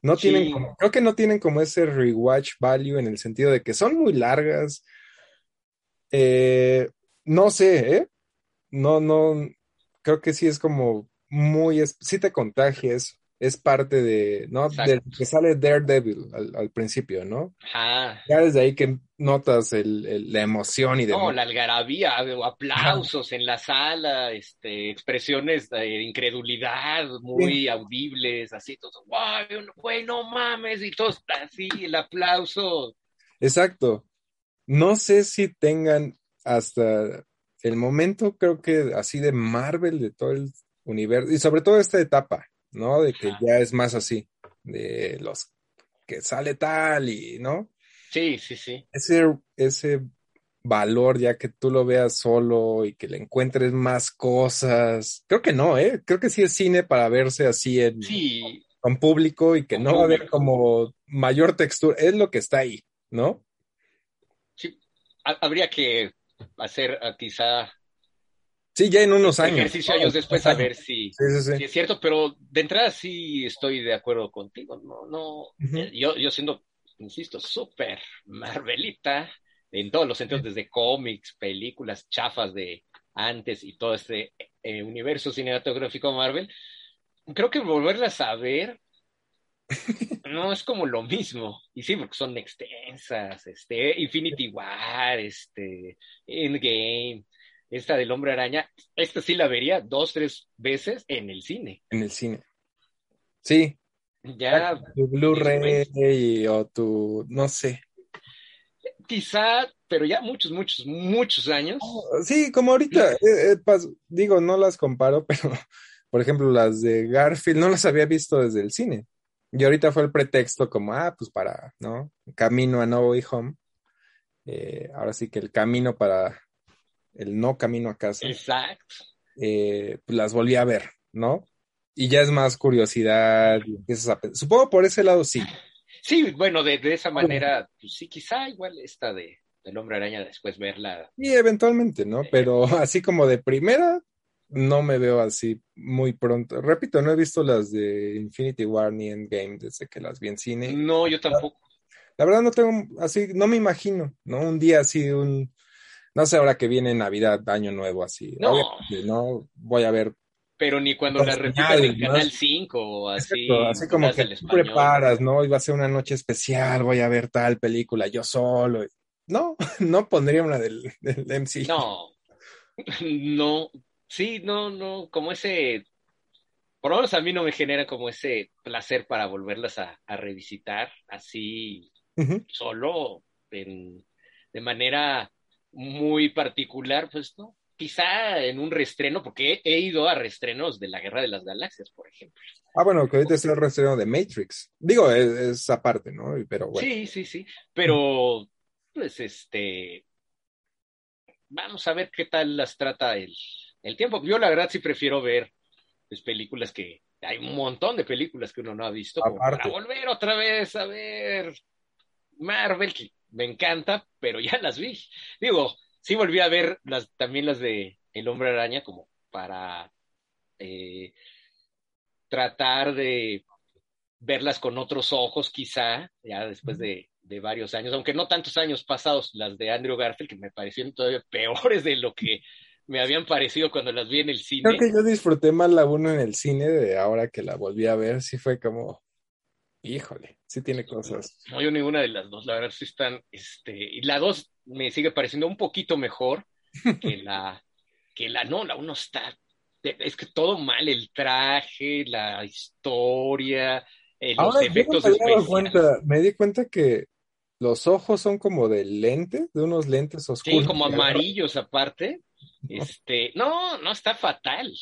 No tienen como, creo que no tienen como ese rewatch value en el sentido de que son muy largas. Eh, no sé, ¿eh? No, no, creo que sí es como muy, sí te contagias es parte de, ¿no? Que sale Daredevil al, principio, ¿no? Ajá. Ya desde ahí que notas el, la emoción y demás. No, la algarabía, aplausos en la sala, este, expresiones de incredulidad muy audibles, así, todo, güey, no mames, y todo así, el aplauso. Exacto. No sé si tengan hasta el momento, creo que así de Marvel, de todo el universo, y sobre todo esta etapa, ¿no? De que ya es más así, de los que sale tal y, ¿no? Sí, sí, sí. Ese, ese valor ya que tú lo veas solo y que le encuentres más cosas. Creo que no, ¿eh? Creo que sí es cine para verse así en, con público y que no va a haber como mayor textura. Es lo que está ahí, ¿no? Sí, habría que hacer ah, quizá Sí, ya en unos años. Ejercicio años después a ver si, es cierto, pero de entrada sí estoy de acuerdo contigo. No, no, eh, yo, yo siendo, insisto, súper Marvelita en todos los sentidos, desde cómics, películas, chafas de antes y todo este eh, universo cinematográfico Marvel, creo que volverlas a ver no es como lo mismo. Y sí, porque son extensas, este, Infinity War, este, Endgame esta del hombre araña, esta sí la vería dos, tres veces en el cine. En el cine. Sí. Ya. Tu Blu-ray o tu, no sé. Quizá, pero ya muchos, muchos, muchos años. Sí, como ahorita, eh, eh, digo, no las comparo, pero por ejemplo, las de Garfield no las había visto desde el cine. Y ahorita fue el pretexto como, ah, pues para, ¿no? Camino a No Way Home. Eh, ahora sí que el camino para el no camino a casa. Exacto. Eh, pues las volví a ver, ¿no? Y ya es más curiosidad, Supongo por ese lado sí. Sí, bueno, de, esa manera, pues sí, quizá igual esta de del hombre araña después verla. Sí, eventualmente, ¿no? Pero así como de primera, no me veo así muy pronto. Repito, no he visto las de Infinity War ni Endgame desde que las vi en cine. No, yo tampoco. La verdad no tengo así, no me imagino, ¿no? Un día así, un no sé ahora que viene Navidad, Año Nuevo, así. No. no voy a ver. Pero ni cuando la repitan en Canal 5 o así. así como que tú preparas, ¿no? Iba a ser una noche especial, voy a ver tal película yo solo. No, no pondría una del, del MC. No, no, sí, no, no, como ese, por lo menos a mí no me genera como ese placer para volverlas a, revisitar así, solo, en, de manera muy particular, pues no. Quizá en un restreno, porque he, ido a restrenos de la Guerra de las Galaxias, por ejemplo. Ah, bueno, que ahorita es el restreno de Matrix. Digo, es, aparte, ¿no? Pero bueno. Sí, sí, sí. Pero, pues, este. Vamos a ver qué tal las trata el, el tiempo. Yo, la verdad, sí prefiero ver pues, películas que. Hay un montón de películas que uno no ha visto. para volver otra vez a ver Marvel, me encanta, pero ya las vi. Digo, sí volví a ver las, también las de El Hombre Araña como para eh, tratar de verlas con otros ojos, quizá, ya después de, de, varios años, aunque no tantos años pasados, las de Andrew Garfield, que me parecieron todavía peores de lo que me habían parecido cuando las vi en el cine. Creo que yo disfruté más la uno en el cine de ahora que la volví a ver, sí fue como, híjole, sí tiene cosas. No, yo ninguna de las dos, la verdad sí están, este, y la dos me sigue pareciendo un poquito mejor que la, que la, no, la uno está, es que todo mal, el traje, la historia, eh, los efectos me, especiales. me di cuenta que los ojos son como de lente, de unos lentes oscuros. Sí, como amarillos aparte. Este, no, no está fatal.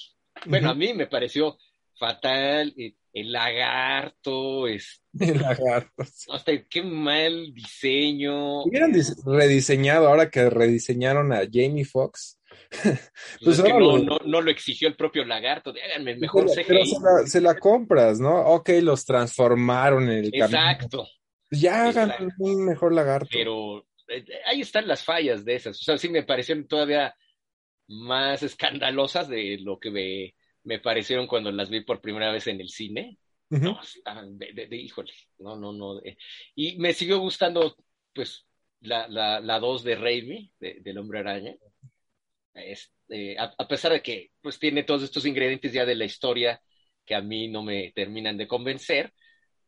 Bueno, a mí me pareció fatal. El lagarto, es. El lagarto. Hasta qué mal diseño. Hubieran rediseñado ahora que rediseñaron a Jamie Foxx. pues, pues no, no, no, lo exigió el propio lagarto. Háganme mejor pero, pero se, la, se, la, compras, ¿no? Ok, los transformaron en el Exacto. Ya hagan un mejor lagarto. Pero eh, ahí están las fallas de esas. O sea, sí me parecieron todavía más escandalosas de lo que me, me parecieron cuando las vi por primera vez en el cine. No, estaban de, de, híjole, no, no, no. y me siguió gustando, pues, la, la, la dos de Raimi, de, del Hombre Araña. Este, a, a, pesar de que, pues, tiene todos estos ingredientes ya de la historia que a mí no me terminan de convencer,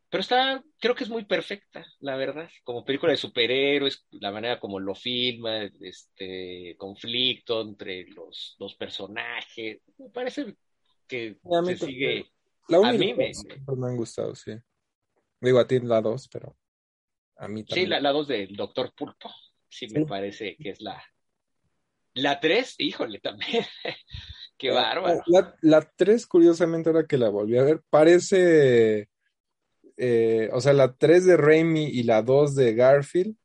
pero está, creo que es muy perfecta, la verdad, como película de superhéroes, la manera como lo filma, este conflicto entre los dos personajes, me parece que se sigue. a mí me, me, han gustado, sí. Digo a ti la dos, pero a mí también. Sí, la, la dos del Doctor Pulpo, sí, me parece que es la. La tres, híjole, también. Qué bárbaro. La, la tres, curiosamente, ahora que la volví a ver, parece eh, o sea, la 3 de Raimi y la 2 de Garfield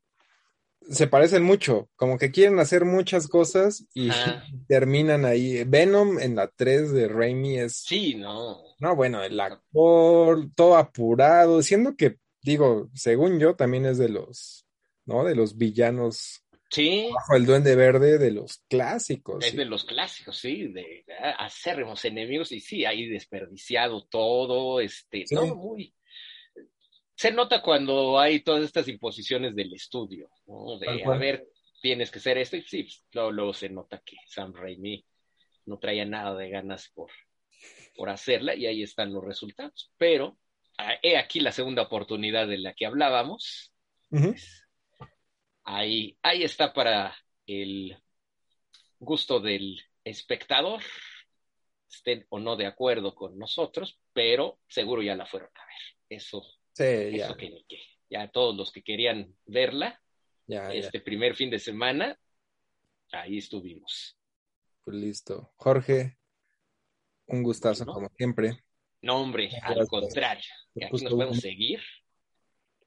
se parecen mucho, como que quieren hacer muchas cosas y terminan ahí. Venom en la 3 de Raimi es... Sí, no. No, bueno, el actor, todo apurado, siendo que, digo, según yo, también es de los, ¿no? De los villanos. Sí. Bajo el duende verde de los clásicos. Es de los clásicos, sí, de, acérrimos enemigos y sí, ahí desperdiciado todo, este, todo muy se nota cuando hay todas estas imposiciones del estudio, ¿no? De, a ver, tienes que ser esto, y sí, pues, luego, se nota que Sam Raimi no traía nada de ganas por, por hacerla, y ahí están los resultados. Pero, ah, he aquí la segunda oportunidad de la que hablábamos. Pues, ahí, ahí está para el gusto del espectador, estén o no de acuerdo con nosotros, pero seguro ya la fueron a ver. Eso Sí, ya. ya todos los que querían verla, este primer fin de semana, ahí estuvimos. Pues listo. Jorge, un gustazo como siempre. No, hombre, al contrario. aquí nos podemos seguir,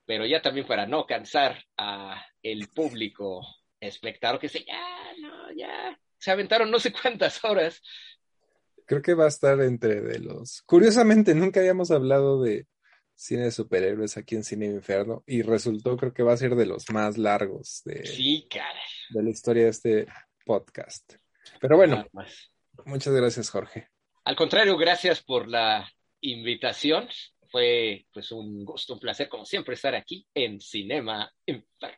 pero ya también para no cansar a el público espectador que se ya, no, ya, se aventaron no sé cuántas horas. Creo que va a estar entre de los. Curiosamente, nunca habíamos hablado de cine de superhéroes aquí en Cine Inferno y resultó creo que va a ser de los más largos de, sí, de la historia de este podcast. Pero bueno, muchas gracias Jorge. Al contrario, gracias por la invitación. Fue pues un gusto, un placer como siempre estar aquí en Cinema Inferno.